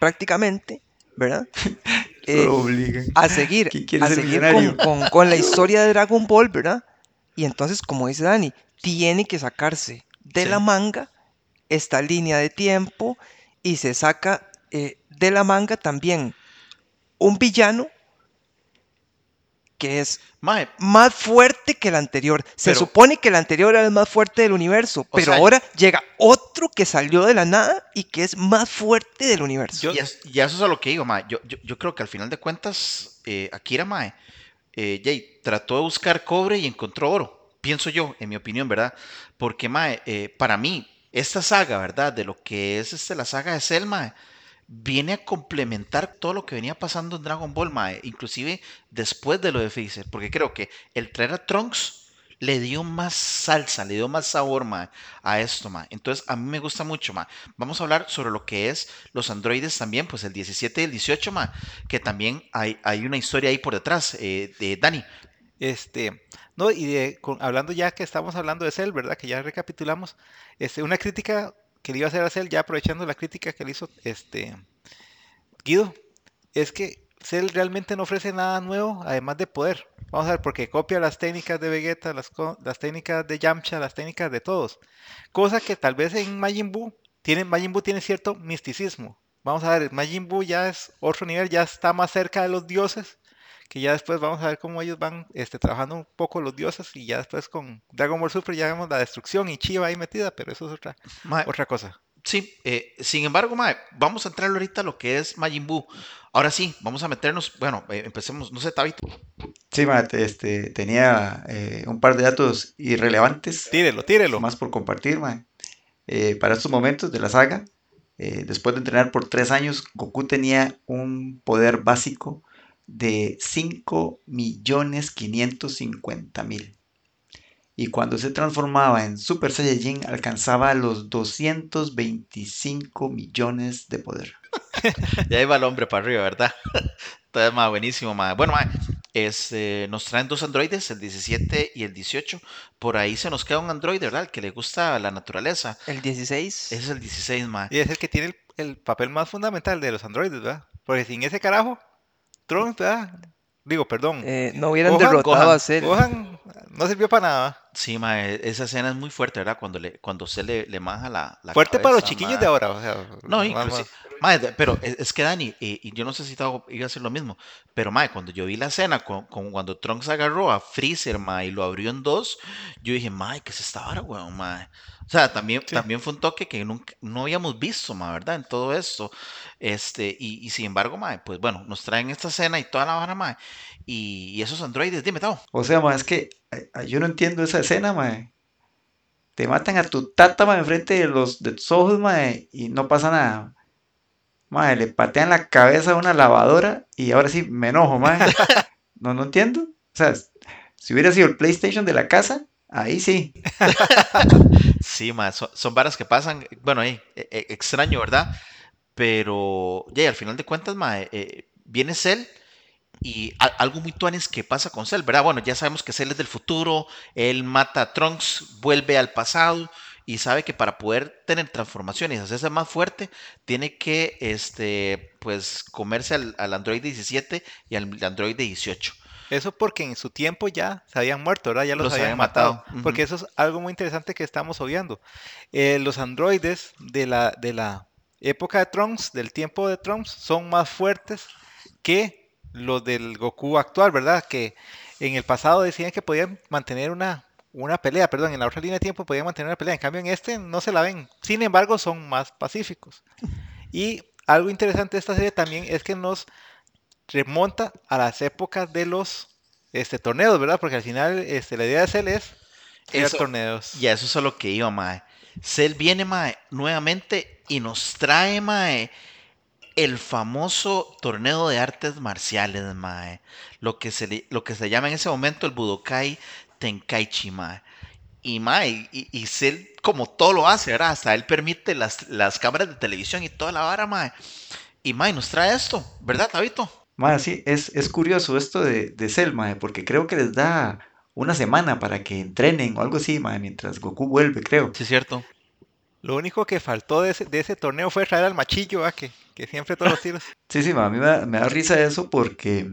E: prácticamente, ¿verdad? Eh,
B: Lo obligan.
E: a seguir,
B: ¿Quién quiere
E: a seguir con, con- con la historia de Dragon Ball, ¿verdad? Y entonces, como dice Dani, tiene que sacarse de
A: Sí.
E: la manga esta línea de tiempo y se saca eh, de la manga también un villano que es
A: Mae,
E: más fuerte que el anterior. Se
A: Pero-
E: supone que el anterior era el más fuerte del universo, pero
A: sea,
E: ahora llega otro que salió de la nada y que es más fuerte del universo.
D: Yo-
A: y, es- y eso es a lo que digo, mae. Yo, yo, yo creo que al final de cuentas, eh, Akira, mae, eh, Jay, trató de buscar cobre y encontró oro. Pienso yo, en mi opinión, ¿verdad? Porque, mae, eh, para mí, esta saga, ¿verdad? De lo que es este, la saga de Cell, mae, viene a complementar todo lo que venía pasando en Dragon Ball, inclusive después de lo de Freezer, porque creo que el traer a Trunks le dio más salsa, le dio más sabor, a esto. Entonces, a mí me gusta mucho, mae. Vamos a hablar sobre lo que es los androides también, pues el 17 y el 18, mae, que también hay, hay una historia ahí por detrás, eh, de Dani.
D: Este, no, y de, con- hablando ya que estamos hablando de Cell, ¿verdad? Que ya recapitulamos, este, una crítica que le iba a hacer a Cell, ya aprovechando la crítica que le hizo este Guido, es que Cell realmente no ofrece nada nuevo, además de poder. Vamos a ver, porque copia las técnicas de Vegeta, las, técnicas de Yamcha, las técnicas de todos. Cosa que tal vez en Majin Buu tiene, Majin Buu tiene cierto misticismo. Vamos a ver, Majin Buu ya es otro nivel, ya está más cerca de los dioses que ya después vamos a ver cómo ellos van este, trabajando un poco los dioses y ya después con Dragon Ball Super ya vemos la destrucción y Chiva ahí metida, pero eso es otra,
A: Mae,
D: otra cosa.
A: Sí, eh, sin embargo, mae, vamos a entrar ahorita a lo que es Majin Buu. Ahora sí, vamos a meternos, bueno, eh, empecemos, no sé, Tabito.
B: Sí, ma, te- este, tenía eh, un par de datos irrelevantes,
D: Tírelo, tírelo.
B: más por compartir, ma. Eh, para estos momentos de la saga, eh, después de entrenar por tres años, Goku tenía un poder básico de 5.550.000. Y cuando se transformaba en Super Saiyajin, alcanzaba los 225 millones de poder.
A: Ya iba el hombre para arriba, ¿verdad? Entonces, mae, buenísimo, mae. Bueno, mae, este, nos traen dos androides, el 17 y el 18. Por ahí se nos queda un androide, ¿verdad? El que le gusta la naturaleza.
E: El 16.
A: Ese es el 16, mae.
D: Y es el que tiene el, el papel más fundamental de los androides, ¿verdad? Porque sin ese carajo, Trunks, ¿verdad? Digo, perdón.
E: eh, no hubieran
D: Gohan,
E: derrotado
A: Gohan,
E: a Cell.
D: Gohan no sirvió para nada.
A: Sí, mae, esa escena es muy fuerte, ¿verdad? Cuando, le, cuando se le, le maja la, la
D: Fuerte para los chiquillos de ahora, o sea.
A: No, inclusive, de- pero es, es que Dani, eh, y yo no sé si Tavo iba a hacer lo mismo, pero mae, cuando yo vi la escena con, con cuando Trunks agarró a Freezer, mae, y lo abrió en dos, yo dije, mae, ¿qué es esta vara, weón, mae? O sea, también,
D: Sí.
A: también fue un toque que nunca, no habíamos visto, mae, ¿verdad? En todo esto. Este, y, y sin embargo, mae, pues bueno, nos traen esta escena y toda la vara, mae. Y, y esos androides, dime, Tavo.
B: O sea, ma, es que yo no entiendo esa escena, mae. Te matan a tu tata, mae, enfrente de los de tus ojos, mae, y no pasa nada. Mae, le patean la cabeza a una lavadora y ahora sí me enojo, mae. No, no entiendo. O sea, si hubiera sido el PlayStation de la casa, ahí sí.
A: Sí, ma, son, varas que pasan, bueno, eh, eh, extraño, ¿verdad? Pero, ya, al final de cuentas, ma, eh, eh, viene Cell y algo muy tuanis que pasa con Cell, ¿verdad? Bueno, ya sabemos que Cell es del futuro, él mata a Trunks, vuelve al pasado y sabe que para poder tener transformaciones y hacerse más fuerte, tiene que, este, pues, comerse al, al Android 17 y al Android 18.
D: Eso porque en su tiempo ya se habían muerto, ¿verdad? Ya los,
A: Los
D: habían,
A: habían
D: matado.
A: matado,
D: Porque eso es algo muy interesante que estamos obviando. Eh, los androides de la, de la época de Trunks, del tiempo de Trunks, son más fuertes que los del Goku actual, ¿verdad? Que en el pasado decían que podían mantener una, una pelea, perdón, en la otra línea de tiempo podían mantener una pelea. En cambio, en este no se la ven. Sin embargo, son más pacíficos. Y algo interesante de esta serie también es que nos remonta a las épocas de los este, torneos, ¿verdad? Porque al final este, la idea de Cell es
A: Eso-
D: torneos.
A: Y a eso es a lo que iba, mae. Cell viene, mae, nuevamente y nos trae, mae, el famoso torneo de artes marciales, mae. Lo que se, lo que se llama en ese momento el Budokai Tenkaichi, mae. Y, mae, y, y Cell, como todo lo hace, ¿verdad? Hasta él permite las, las cámaras de televisión y toda la vara, mae. Y, mae, nos trae esto, ¿verdad, Tabito?
B: Mae, sí, es, es curioso esto de, de Cell, mae, porque creo que les da una semana para que entrenen o algo así, mae, mientras Goku vuelve, creo.
A: Sí, es cierto.
D: Lo único que faltó de ese, de ese torneo fue traer al machillo, ¿verdad? Que, que siempre todos los tiros.
B: Sí, sí, ma, a mí me da, me da risa eso porque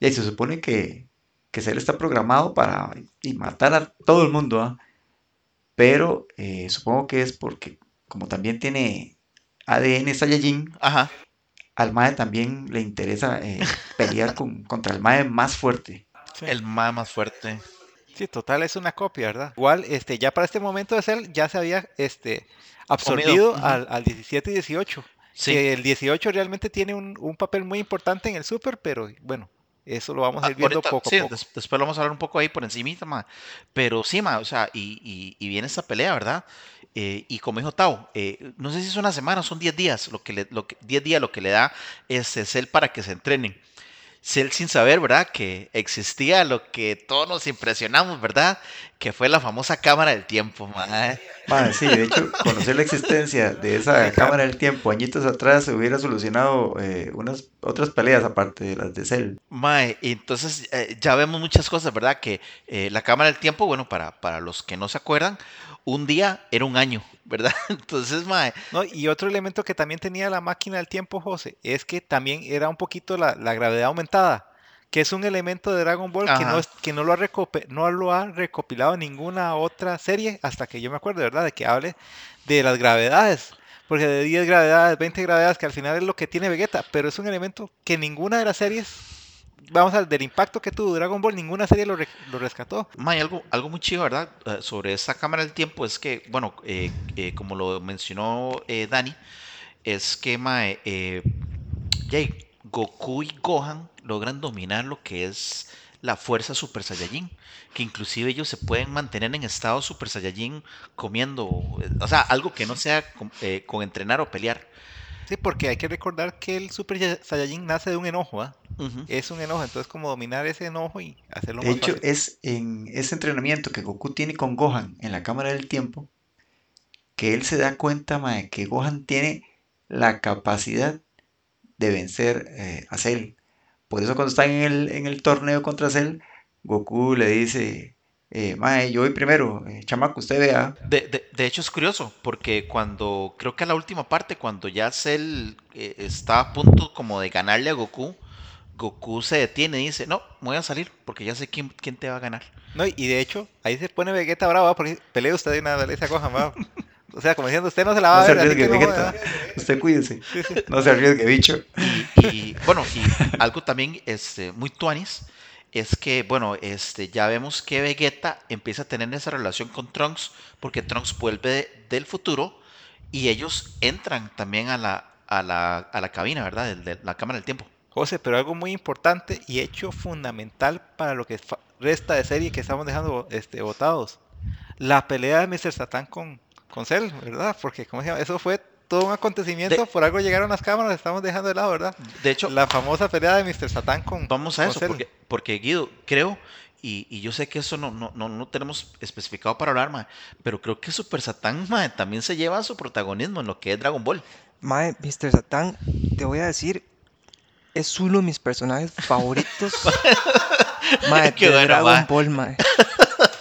B: ya, se supone que, que Cell está programado para y matar a todo el mundo, ¿ah? Pero eh, supongo que es porque como también tiene ADN Saiyajin,
A: Ajá.
B: Al Mae también le interesa eh, pelear con, contra el Mae más fuerte.
D: Sí.
A: El mae más fuerte.
D: Sí, total es una copia, ¿verdad? Igual, este, ya para este momento de Cell ya se había este, absorbido al, al 17 y 18.
A: Sí.
D: Que el 18 realmente tiene un, un papel muy importante en el Super, pero bueno, eso lo vamos a
A: Ah,
D: ir viendo
A: ahorita,
D: poco
A: sí,
D: a poco.
A: des- después lo vamos a hablar un poco ahí por encimita, ma. Pero sí, ma, o sea, y, y- y viene esta pelea, ¿verdad? Eh, y como dijo Tao, eh, no sé si es una semana, son 10 días, lo que le, lo que, 10 días lo que le da este Cell para que se entrenen. Cell sin saber, ¿verdad? Que existía lo que todos nos impresionamos, ¿verdad? Que fue la famosa cámara del tiempo, ma.
B: Mae, sí, de hecho, conocer la existencia de esa cámara del tiempo añitos atrás se hubiera solucionado eh, unas otras peleas aparte de las de Cell.
A: Mae, y entonces eh, ya vemos muchas cosas, ¿verdad? Que eh, la cámara del tiempo, bueno, para, para los que no se acuerdan, un día era un año, ¿verdad? Entonces, mae,
D: No, y otro elemento que también tenía la máquina del tiempo, José, es que también era un poquito la, la gravedad aumentada, que es un elemento de Dragon Ball que no, es- que no lo, ha no lo ha recopilado ninguna otra serie hasta que yo me acuerdo, ¿verdad? De que hable de las gravedades. Porque de 10 gravedades, 20 gravedades, que al final es lo que tiene Vegeta, pero es un elemento que ninguna de las series vamos al del impacto que tuvo Dragon Ball, ninguna serie lo, re- lo rescató.
A: Mae, algo, algo muy chido, ¿verdad? Eh, sobre esta cámara del tiempo es que, bueno, eh, eh, como lo mencionó Dani, es que yay, Goku y Gohan logran dominar lo que es la fuerza Super Saiyajin, que inclusive ellos se pueden mantener en estado Super Saiyajin comiendo, o sea, algo que no sea con entrenar o pelear.
D: Sí, porque hay que recordar que el Super Sai- Saiyajin nace de un enojo, ¿ah?
A: Ujú.
D: Es un enojo, entonces como dominar ese enojo y hacerlo
B: De
D: más
B: hecho,
D: fácil.
B: es en ese entrenamiento que Goku tiene con Gohan en la cámara del tiempo que él se da cuenta, mae, que Gohan tiene la capacidad de vencer eh, a Cell. Por eso cuando están en el, en el torneo contra Cell, Goku le dice, eh, mae, yo voy primero, eh, chamaco, usted vea.
A: De, de- de hecho es curioso, porque cuando, creo que a la última parte, cuando ya Cell eh, está a punto como de ganarle a Goku, Goku se detiene y dice, no, me voy a salir, porque ya sé quién, quién te va a ganar.
D: No, y de hecho, ahí se pone Vegeta bravo, ¿va? porque pelea usted de una vez a Gohan, ¿va? O sea, como diciendo, usted no se la va
B: No
D: a
B: se
D: ver, así
B: arriesgue,
D: no.
B: Usted cuídese. No se arriesgue, bicho.
A: Y, y, bueno, y algo también este, muy tuanis es que, bueno, este, ya vemos que Vegeta empieza a tener esa relación con Trunks, porque Trunks vuelve de- del futuro y ellos entran también a la, a la, a la cabina, ¿verdad? De, la cámara del tiempo.
D: José, pero algo muy importante y hecho fundamental para lo que resta de serie que estamos dejando este, votados. La pelea de Mr. Satan con, con Cell, ¿verdad? Porque, ¿cómo se llama? Eso fue todo un acontecimiento,
A: De-
D: por algo llegaron las cámaras, estamos dejando de lado, ¿verdad?
A: De hecho,
D: La famosa pelea de Mr. Satan con
A: Vamos a
D: con
A: eso,
D: Cell.
A: porque, porque Guido, creo, y, y yo sé que eso no, no, no, no tenemos especificado para hablar, mae, pero creo que Super Satan mae, también se lleva su protagonismo en lo que es Dragon Ball.
E: Mae, Mr. Satan, te voy a decir, es uno de mis personajes favoritos. mae,
A: Qué
E: de
A: bueno,
E: Dragon
A: mae.
E: Ball, mae.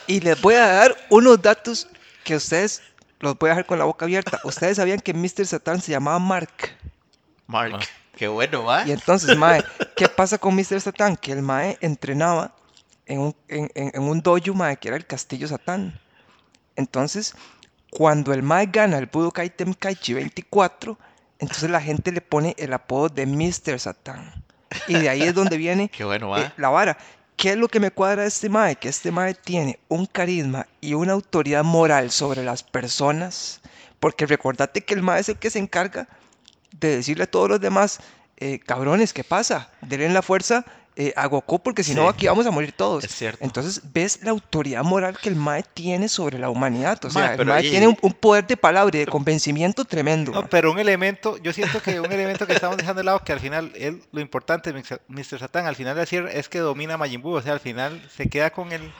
E: Y les voy a dar unos datos que ustedes los voy a dejar con la boca abierta. Ustedes sabían que Mr. Satan se llamaba Mark.
A: Mark. Qué bueno, va.
E: Y entonces, mae, ¿qué pasa con Mr. Satan? Que el mae entrenaba en un, en, en- en un dojo, mae, que era el Castillo Satán. Entonces, cuando el mae gana el Budokai Tenkaichi 24, entonces la gente le pone el apodo de Mr. Satan. Y de ahí es donde viene
A: Qué bueno,
E: eh, la vara. ¿Qué es lo que me cuadra de este mae? Que este mae tiene un carisma y una autoridad moral sobre las personas. Porque recordate que el mae es el que se encarga de decirle a todos los demás, eh, cabrones, ¿qué pasa? Denle la fuerza eh, a Goku porque si no aquí vamos a morir todos.
A: Es cierto.
E: Entonces ves la autoridad moral que el mae tiene sobre la humanidad. O
A: Mae,
E: sea, el mae
A: y-
E: tiene un, un poder de palabra y de convencimiento tremendo.
D: No, pero un elemento, yo siento que un elemento que estamos dejando de lado, que al final, él, lo importante Mr. Satan, al final de es que domina a Majin Buu, o sea, al final se queda con el,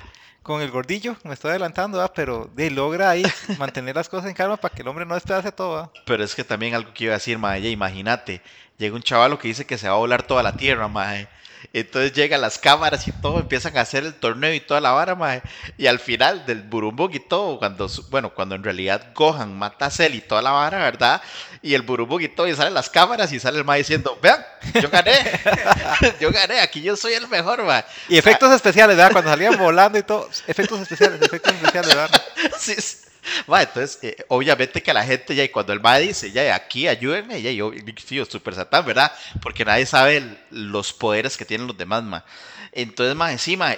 D: con el gordillo, me estoy adelantando, ¿verdad? pero de, logra ahí mantener las cosas en calma para que el hombre no despedace todo. ¿verdad?
A: Pero es que también algo que iba a decir, mae, imagínate, llega un chavalo que dice que se va a volar toda la tierra, mae. Entonces llegan las cámaras y todo, empiezan a hacer el torneo y toda la vara, mae. Y al final del Burumbug y todo, cuando, bueno, cuando en realidad Gohan mata a Cell y toda la vara, ¿verdad? Y el Burumbug y todo, y salen las cámaras y sale el mae diciendo, vean, yo gané, yo gané, aquí yo soy el mejor, mae.
D: Y efectos especiales, ¿verdad? Cuando salían volando y todo, efectos especiales, efectos especiales, ¿verdad?
A: Sí, sí. Va, entonces, eh, obviamente que la gente ya, y cuando el va dice, ya, aquí ayúdenme, ya, yo, tío, Super Satán, ¿verdad? Porque nadie sabe los poderes que tienen los demás, ma. Entonces, ma, encima,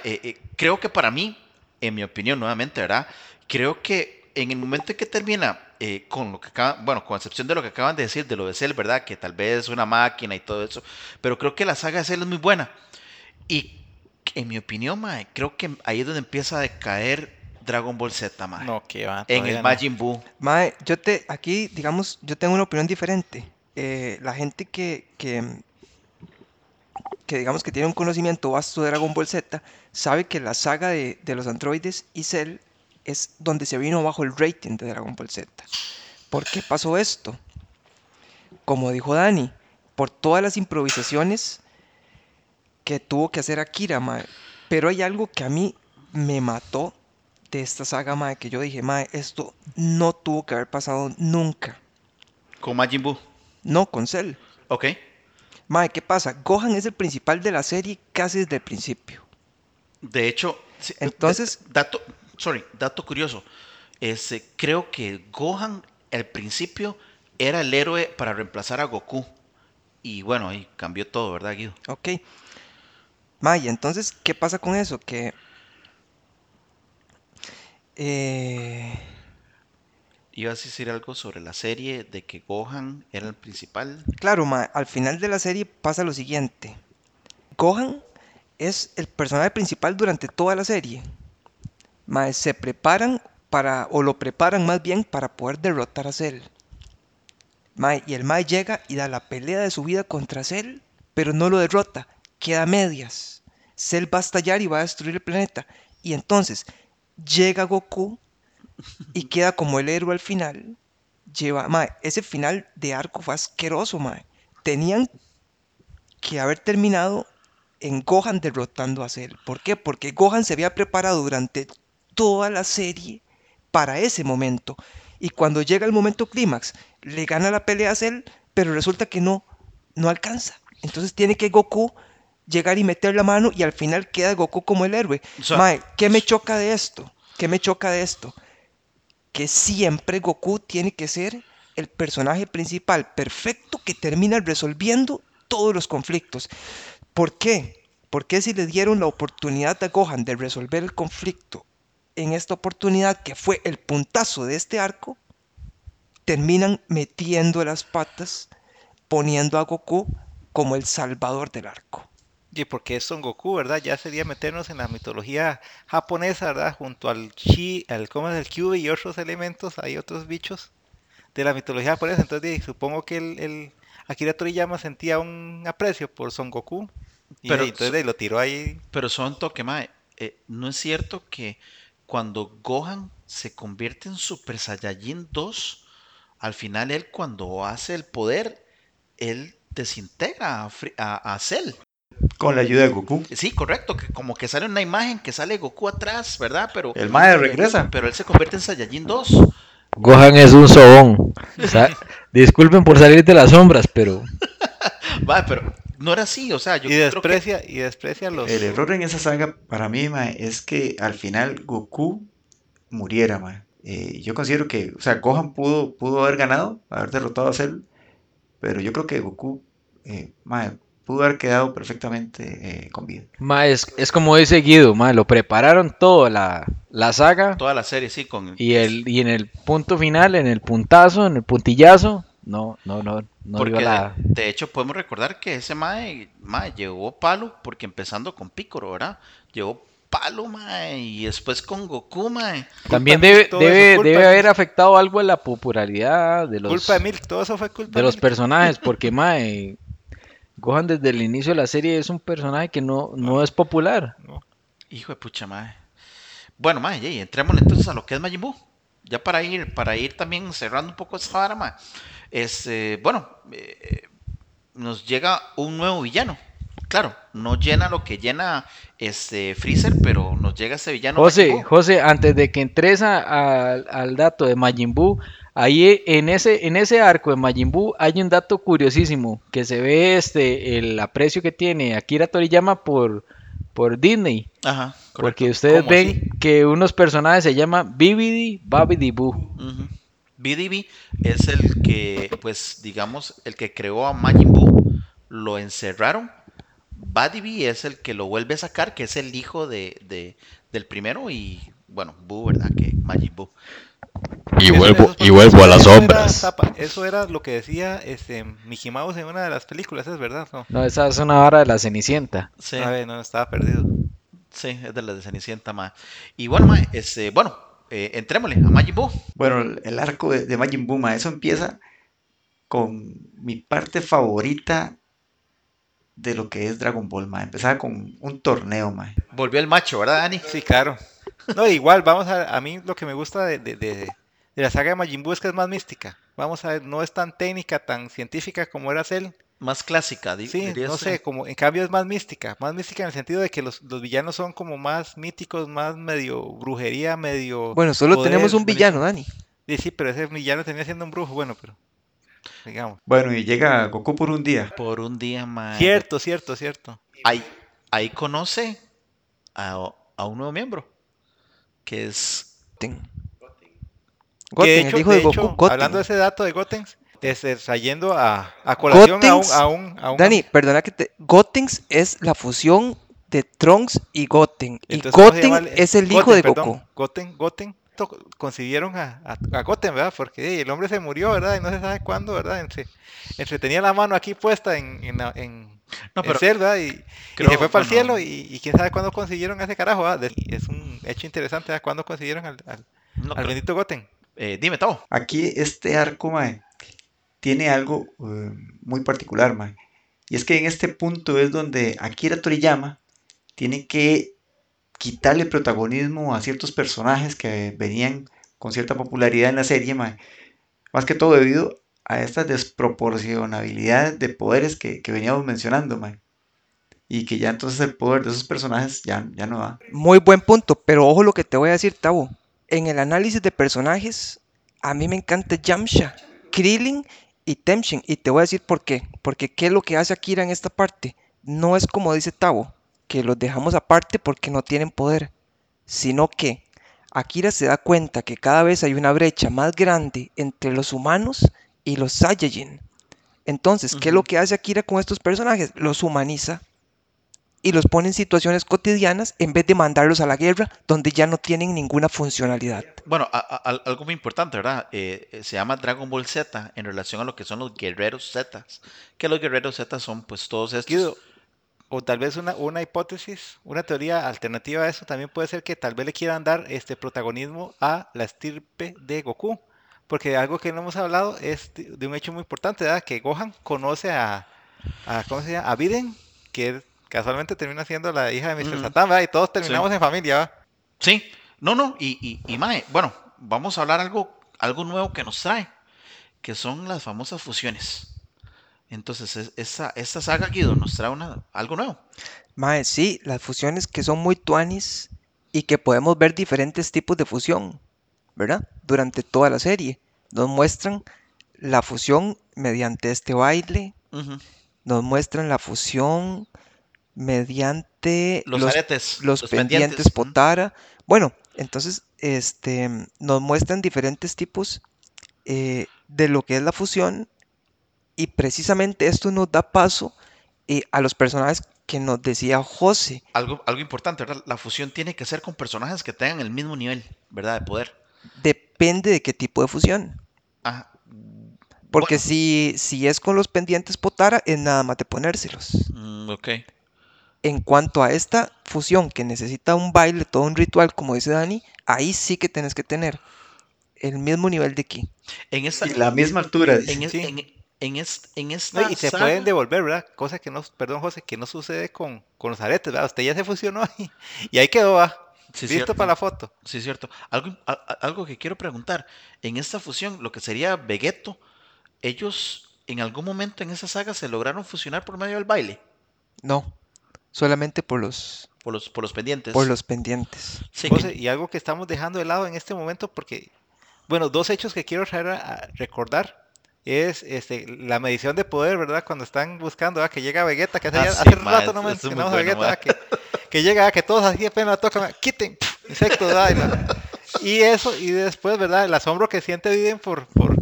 A: creo que para mí, en mi opinión, nuevamente, ¿verdad? Creo que en el momento en que termina eh, con lo que acaban, bueno, con excepción de lo que acaban de decir de lo de Cell, ¿verdad? Que tal vez es una máquina y todo eso, pero creo que la saga de Cell es muy buena. Y en mi opinión, ma, creo que ahí es donde empieza a decaer Dragon Ball Z, ma.
D: No, que va.
A: En el
D: no.
A: Majin Buu.
E: Mae, yo te, aquí, digamos, yo tengo una opinión diferente. Eh, la gente que, que, que, digamos, que tiene un conocimiento vasto de Dragon Ball Z, sabe que la saga de, de los androides y Cell es donde se vino bajo el rating de Dragon Ball Z. ¿Por qué pasó esto? Como dijo Dani, por todas las improvisaciones que tuvo que hacer Akira, mae. Pero hay algo que a mí me mató de esta saga, mae, que yo dije, mae, esto no tuvo que haber pasado nunca.
A: Con Majin Buu.
E: No con Cell.
A: Ok.
E: Mae, ¿qué pasa? Gohan es el principal de la serie casi desde el principio.
A: De hecho, sí,
E: Entonces-
A: dato, sorry, dato curioso. Este, creo que Gohan al principio era el héroe para reemplazar a Goku. Y bueno, ahí cambió todo, ¿verdad, Guido?
E: Ok. Ma, y entonces, ¿qué pasa con eso? Que. Eh,
A: Ibas a decir algo sobre la serie de que Gohan era el principal.
E: claro, ma, al final de la serie pasa lo siguiente. Gohan es el personaje principal durante toda la serie. Ma, se preparan para, o lo preparan más bien para poder derrotar a Cell. Ma, y el Mae llega y da la pelea de su vida contra Cell, pero no lo derrota, queda a medias. Cell va a estallar y va a destruir el planeta. Y entonces llega Goku y queda como el héroe al final. Lleva, ese final de arco fue asqueroso. Tenían que haber terminado en Gohan derrotando a Cell. ¿Por qué? Porque Gohan se había preparado durante toda la serie para ese momento. Y cuando llega el momento clímax, le gana la pelea a Cell, pero resulta que no, no alcanza. Entonces tiene que Goku llegar y meter la mano y al final queda Goku como el héroe.
A: O sea,
E: Mae, ¿qué me choca de esto? ¿Qué me choca de esto? Que siempre Goku tiene que ser el personaje principal perfecto que termina resolviendo todos los conflictos. ¿Por qué? ¿Por qué si le dieron la oportunidad a Gohan de resolver el conflicto en esta oportunidad que fue el puntazo de este arco, terminan metiendo las patas, poniendo a Goku como el salvador del arco?
D: Y porque es Son Goku, ¿verdad? Ya sería meternos en la mitología japonesa, ¿verdad? Junto al chi, al cómo es el kyubi y otros elementos, hay otros bichos de la mitología japonesa. Entonces, supongo que el, el Akira Toriyama sentía un aprecio por Son Goku. Y
A: Pero
D: entonces lo tiró ahí.
A: Pero son toque, mae. eh, no es cierto que cuando Gohan se convierte en Super Saiyajin 2, al final él cuando hace el poder, él desintegra a, Fri- a, a Cell.
B: Con la ayuda de Goku.
A: Sí, correcto, que como que sale una imagen que sale Goku atrás, ¿verdad? Pero,
B: El Mae regresa.
A: pero él se convierte en Saiyajin 2.
C: Gohan es un sobón. O sea, disculpen por salir de las sombras, pero
A: Va, pero no era así, o sea, yo
D: Y
A: creo que
D: desprecia, y desprecia los.
B: El error en esa saga para mí, mae, es que al final Goku muriera, mae. Eh, yo considero que, o sea, Gohan pudo, pudo haber ganado, haber derrotado a Cell, pero yo creo que Goku, eh, mae, pudo haber quedado perfectamente eh, con vida.
C: ma, es, es como dice Guido, ma, lo prepararon todo la, la saga
A: toda la serie, sí, con...
C: y, el, y en el punto final, en el puntazo, en el puntillazo, no, no, no, no
A: Porque
C: dio
A: de,
C: la...
A: de hecho podemos recordar que ese Mae, mae llevó palo, porque empezando con Piccolo, ¿verdad? Llevó palo, Mae, y después con Goku, Mae.
C: También
D: de Milk,
C: debe, debe, debe
D: de
C: haber afectado algo en la popularidad de los,
D: Culpa de Milk, todo eso fue culpa
C: de los
D: Milk.
C: personajes, porque mae, Gohan desde el inicio de la serie es un personaje que no, no es popular.
A: Hijo de pucha, Mae. Bueno, Mae, y entremos entonces a lo que es Majin Buu. Ya para ir, para ir también cerrando un poco esta vara, Mae. Este, bueno, eh, nos llega un nuevo villano. Claro, no llena lo que llena este Freezer, pero nos llega ese villano.
C: José. José, antes de que entres a- a- al dato de Majin Buu, ahí en ese, en ese arco de Majin Buu hay un dato curiosísimo, que se ve este el aprecio que tiene Akira Toriyama por, por Disney.
A: Ajá.
C: Porque ustedes
D: ¿Cómo
C: ven
D: así?
C: que unos personajes se llaman Bibidi Babidi Boo.
A: Ujú. BDB es el que, pues, digamos, el que creó a Majin Buu, lo encerraron. Badibi es el que lo vuelve a sacar, que es el hijo de, de- del primero y, bueno, Buu, ¿verdad? Que Majin Buu.
F: Y
D: Eso-
F: vuelvo,
D: eso-
F: y vuelvo a las
D: eso era
F: sombras.
D: Eso era lo que decía este Mickey Mouse en una de las películas, es verdad, ¿no?
C: No, esa es una vara de la Cenicienta.
A: Sí,
D: A ver, no, estaba perdido.
A: sí, es de la de Cenicienta, ma. Y bueno, ma, este, bueno, eh, entrémosle a Majin Buu.
B: Bueno, el, arco de, de Majin Buu, mae, eso empieza con mi parte favorita de lo que es Dragon Ball, mae. Empezaba con un torneo, mae.
A: Volvió el macho, ¿verdad, Dani?
D: Sí, claro. No, igual, vamos a, a mí lo que me gusta de, de- de- de la saga de Majin Buu es que es más mística. Vamos a ver, no es tan técnica, tan científica como era Cell.
A: Más clásica, di-
D: Sí,
A: diría
D: no sé, como en cambio es más mística, más mística en el sentido de que los, los villanos son como más míticos, más medio brujería, medio...
E: Bueno, solo
D: poder,
E: tenemos un villano, Dani.
D: Sí, sí, pero ese villano tenía siendo un brujo, bueno, pero digamos.
B: Bueno, y llega Goku por un día.
A: Por un día, ma.
D: Cierto, cierto, cierto.
A: Ahí, ahí conoce a, a un nuevo miembro, que es
E: Goten. Goten,
D: de
E: el hijo
D: de
E: de Goku,
D: hecho,
E: Goten.
D: hablando de ese dato de Gotenks, este, trayendo a, a colación a un,
E: Gotenks,
D: a un, a un-
E: Dani, perdona que te... Gotenks es la fusión de Trunks y Goten. Y
D: Entonces, ¿cómo se llama
E: Goten es el hijo de
D: perdón,
E: Goku.
D: Goten, Goten concibieron a, a, a Goten, ¿verdad? Porque el hombre se murió, ¿verdad? Y no se sabe cuándo, ¿verdad? Entre, entre tenía la mano aquí puesta en, en, en,
A: No, pero
D: Cell, ¿verdad? Y, y
A: creo-
D: se fue para el
A: bueno,
D: cielo y, y quién sabe cuándo consiguieron a ese carajo, y es un hecho interesante, ¿verdad? ¿Cuándo consiguieron al, al,
A: no,
D: al bendito Goten?
A: eh, dime, Tavo.
B: Aquí este arco, mae, tiene algo eh, muy particular, mae. Y es que en este punto es donde Akira Toriyama tiene que quitarle protagonismo a ciertos personajes que venían con cierta popularidad en la serie, mae. Más que todo debido a esta desproporcionabilidad de poderes que, que veníamos mencionando, mae. Y que ya entonces el poder de esos personajes ya, ya no da.
E: Muy buen punto, pero ojo lo que te voy a decir, Tabo. En el análisis de personajes, a mí me encanta Yamcha, Krillin y Tenshin. Y te voy a decir por qué. Porque ¿qué es lo que hace Akira en esta parte? No es como dice Tabo, que los dejamos aparte porque no tienen poder, sino que Akira se da cuenta que cada vez hay una brecha más grande entre los humanos y los Saiyajin. Entonces, ¿qué es lo que hace Akira con estos personajes? Los humaniza y los pone en situaciones cotidianas en vez de mandarlos a la guerra donde ya no tienen ninguna funcionalidad.
A: Bueno, a- a- al- algo muy importante, ¿verdad? Eh, eh, se llama Dragon Ball Z en relación a lo que son los guerreros Z. Que los guerreros Z son pues todos estos.
D: Guido, o tal vez una, una hipótesis, una teoría alternativa a eso también puede ser que tal vez le quieran dar este protagonismo a la estirpe de Goku. Porque algo que no hemos hablado es de, de un hecho muy importante, ¿verdad? Que Gohan conoce a, a ¿cómo se llama? A Biden, que casualmente termina siendo la hija de Mr.
A: Ujú.
D: Satan, ¿verdad? Y todos terminamos en familia, ¿verdad?
A: Sí, no, no, y, y, y mae, bueno, vamos a hablar algo, algo nuevo que nos trae, que son las famosas fusiones. Entonces, es- esa, esta saga Guido nos trae una, algo nuevo.
E: Mae, sí, las fusiones que son muy tuanis y que podemos ver diferentes tipos de fusión, ¿verdad? Durante toda la serie. Nos muestran la fusión mediante este baile, nos muestran la fusión mediante
A: Los,
E: los,
A: aretes,
E: los pendientes. Potara. Bueno, entonces este, nos muestran diferentes tipos eh, de lo que es la fusión y precisamente esto nos da paso eh, a los personajes que nos decía José.
A: Algo, algo importante, ¿verdad? La fusión tiene que ser con personajes que tengan el mismo nivel, ¿verdad? De poder.
E: Depende de qué tipo de fusión.
A: Ah,
E: Porque
A: bueno,
E: si, si es con los pendientes Potara, es nada más de ponérselos.
A: mm, ok.
E: En cuanto a esta fusión que necesita un baile, todo un ritual, como dice Dani, ahí sí que tenés que tener el mismo nivel de ki.
A: En esta,
B: Y la misma altura, dice.
A: en, es-
D: Sí.
A: en, en, es- en esta
D: No, y se
A: saga-
D: pueden devolver, ¿verdad? Cosa que no, perdón José, que no sucede con, con los aretes, ¿verdad? Usted ya se fusionó y, y ahí quedó, ¿verdad?
A: Sí,
D: Listo
A: cierto.
D: para la foto.
A: Sí, es cierto. Algo, a- algo que quiero preguntar. En esta fusión, lo que sería Vegeto, ellos en algún momento en esa saga se lograron fusionar por medio del baile,
E: No, solamente por los,
A: por los, por los pendientes.
E: por los pendientes.
A: Sí, que-
D: y algo que estamos dejando de lado en este momento, porque, bueno, dos hechos que quiero traer a, a recordar es este, la medición de poder, ¿verdad? Cuando están buscando, ¿verdad? Que llega Vegeta, que hace,
A: Ah, sí,
D: hace
A: ma,
D: rato no mencionamos a Vegeta. Que, que llega, que todos así apenas la tocan, quiten, insectos. Y, eso, y después, ¿verdad? El asombro que siente Viden por, por,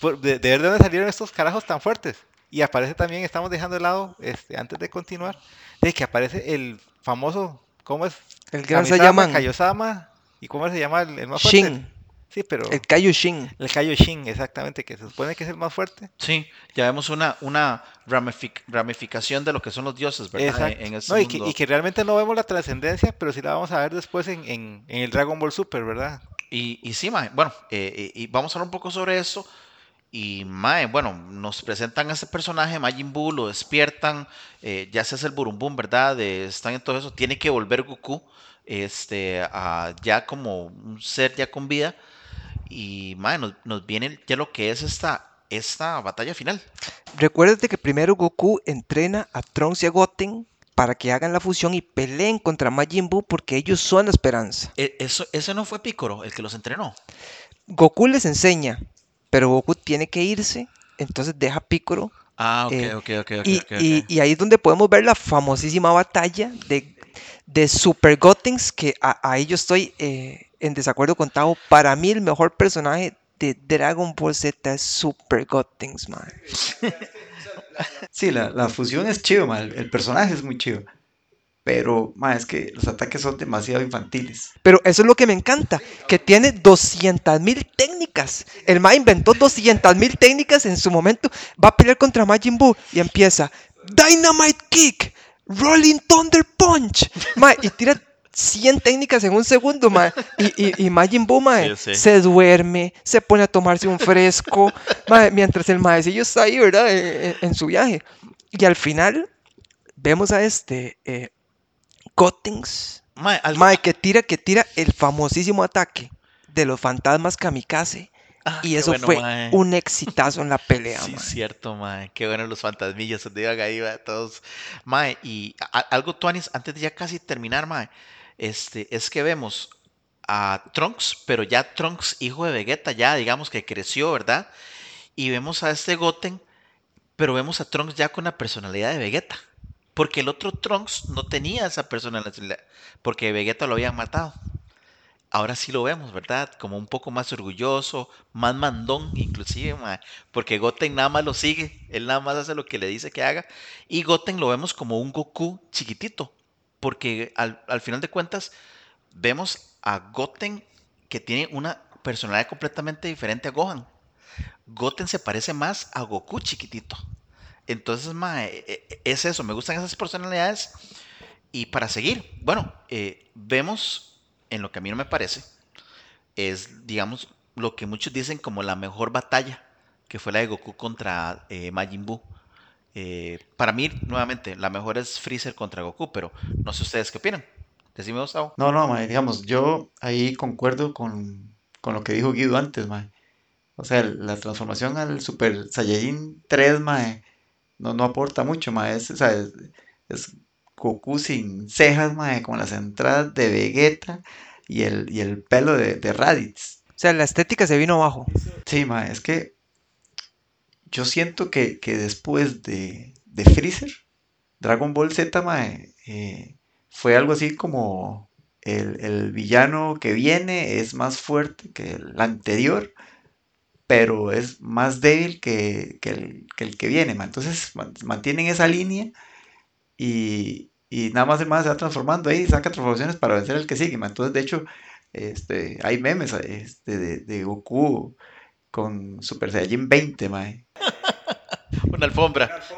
D: por de, de ver de dónde salieron estos carajos tan fuertes. Y aparece también, estamos dejando de lado, este, antes de continuar, de que aparece el famoso, ¿cómo es?
E: El gran
D: Kamisama,
E: Saiyaman,
D: Kaiosama, ¿y cómo se llama el, el más fuerte?
E: Shin,
D: Sí, pero
E: el Kaioshin.
D: el Kaioshin, exactamente, que se supone que es el más fuerte.
A: sí, ya vemos una, una ramific- ramificación de lo que son los dioses, ¿verdad?
D: Exacto.
A: En, en este
D: No, y, que,
A: mundo.
D: y que realmente no vemos la trascendencia, pero sí la vamos a ver después en, en- en el Dragon Ball Super, ¿verdad?
A: Y, y sí, mae, bueno, eh, eh, y vamos a hablar un poco sobre eso. Y mae, bueno, nos presentan a este personaje, Majin Buu, lo despiertan, eh, ya se hace el burumbum, ¿verdad? De, están en todo eso, tiene que volver Goku, este, a- ya como un ser ya con vida. Y mae, nos, nos viene ya lo que es esta, esta batalla final.
E: Recuérdate que primero Goku entrena a Trunks y a Goten para que hagan la fusión y peleen contra Majin Buu porque ellos son la esperanza.
A: E- eso, ese no fue Picoro el que los entrenó.
E: Goku les enseña, pero Goku tiene que irse, entonces deja a Piccolo
A: Ah, ok,
E: Eh,
A: ok, ok, ok.
E: y,
A: ok,
E: y- y ahí es donde podemos ver la famosísima batalla de, de Super Gotens, que ahí yo estoy eh, en desacuerdo con Tao. Para mí el mejor personaje de Dragon Ball Z es Super Gotens, man.
B: Sí, la, la fusión es chido, ma, el, personaje es muy chido. pero ma, es que los ataques son demasiado infantiles.
E: Pero eso es lo que me encanta, que tiene 200.000 técnicas. El Ma inventó 200.000 técnicas en su momento. Va a pelear contra Majin Buu y empieza Dynamite Kick, Rolling Thunder Punch. Ma, y tira 100 técnicas en un segundo, ma. Y, y, y Majin Buu, ma,
A: Sí, sí.
E: se duerme, se pone a tomarse un fresco, ma, mientras el maecillo está ahí, ¿verdad? En, en- en su viaje. Y al final vemos a este eh,
A: Mae,
E: que tira, que tira el famosísimo ataque de los fantasmas kamikaze.
A: Ah,
E: Y eso
A: bueno,
E: fue
A: mae.
E: un exitazo en la pelea,
A: Sí,
E: mae.
A: cierto, mae. Qué bueno los fantasmillas donde iban ahí, todos. Mae, y a- algo, Tuanis, antes de ya casi terminar, mae, este, es que vemos a Trunks, pero ya Trunks, hijo de Vegeta, ya digamos que creció, ¿verdad? Y vemos a este Goten, pero vemos a Trunks ya con la personalidad de Vegeta. Porque el otro Trunks no tenía esa personalidad, porque Vegeta lo habían matado. Ahora sí lo vemos, ¿verdad? Como un poco más orgulloso, más mandón, inclusive, mae, porque Goten nada más lo sigue, él nada más hace lo que le dice que haga, y Goten lo vemos como un Goku chiquitito, porque al, al final de cuentas vemos a Goten que tiene una personalidad completamente diferente a Gohan. Goten se parece más a Goku chiquitito. Entonces, e- e- es eso, me gustan esas personalidades. Y para seguir, bueno, eh, vemos en lo que a mí no me parece, es, digamos, lo que muchos dicen como la mejor batalla, que fue la de Goku contra eh, Majin Buu. Eh, para mí, nuevamente, la mejor es Freezer contra Goku, pero no sé ustedes qué opinan. Decime, Gustavo.
B: No, no, mae, digamos, yo ahí concuerdo con, con lo que dijo Guido antes, mae. O sea, la transformación al Super Saiyajin 3, mae, no, no aporta mucho, mae. Es, o sea, es, es Goku sin cejas, mae, con las entradas de Vegeta y el, y el pelo de, de Raditz.
E: O sea, la estética se vino abajo.
B: Sí, mae, es que yo siento que, que después de, de Freezer, Dragon Ball Z, mae, eh, fue algo así como el, el villano que viene es más fuerte que el anterior, pero es más débil que, que el, que viene. Entonces man- mantienen esa línea y, y nada más el mae se va transformando ahí, saca transformaciones para vencer al que sigue. Entonces, de hecho, este, hay memes este, de, de Goku con Super Saiyajin 20, mae.
A: Una alfombra.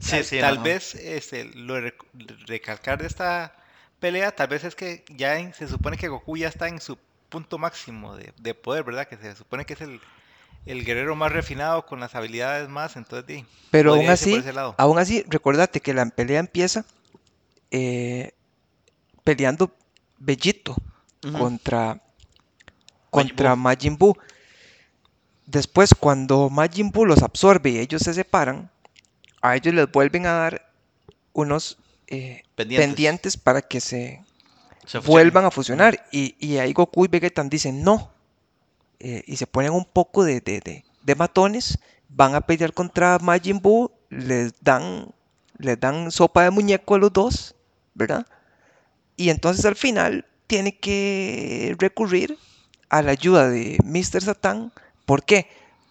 A: Sí,
D: Tal,
A: sí,
D: tal
A: no, no.
D: vez este, lo de rec- recalcar de esta pelea, tal vez es que ya en- se supone que Goku ya está en su punto máximo de, de poder, ¿verdad? Que se supone que es el, el guerrero más refinado con las habilidades más, entonces di,
E: Pero aún así, aún así, recordate que la pelea empieza eh, peleando Bellito
A: Ujú.
E: contra,
A: Majin
E: contra
A: Buu.
E: Majin Buu. Después, cuando Majin Buu los absorbe y ellos se separan, a ellos les vuelven a dar unos eh,
A: Pendientes.
E: pendientes para que se vuelvan a fusionar. Y, y ahí Goku y Vegeta dicen no. eh, y se ponen un poco de, de, de- de matones. Van a pelear contra Majin Buu. Les dan, les dan sopa de muñeco a los dos, ¿verdad? Y entonces al final tiene que recurrir a la ayuda de Mr. Satan. ¿Por qué?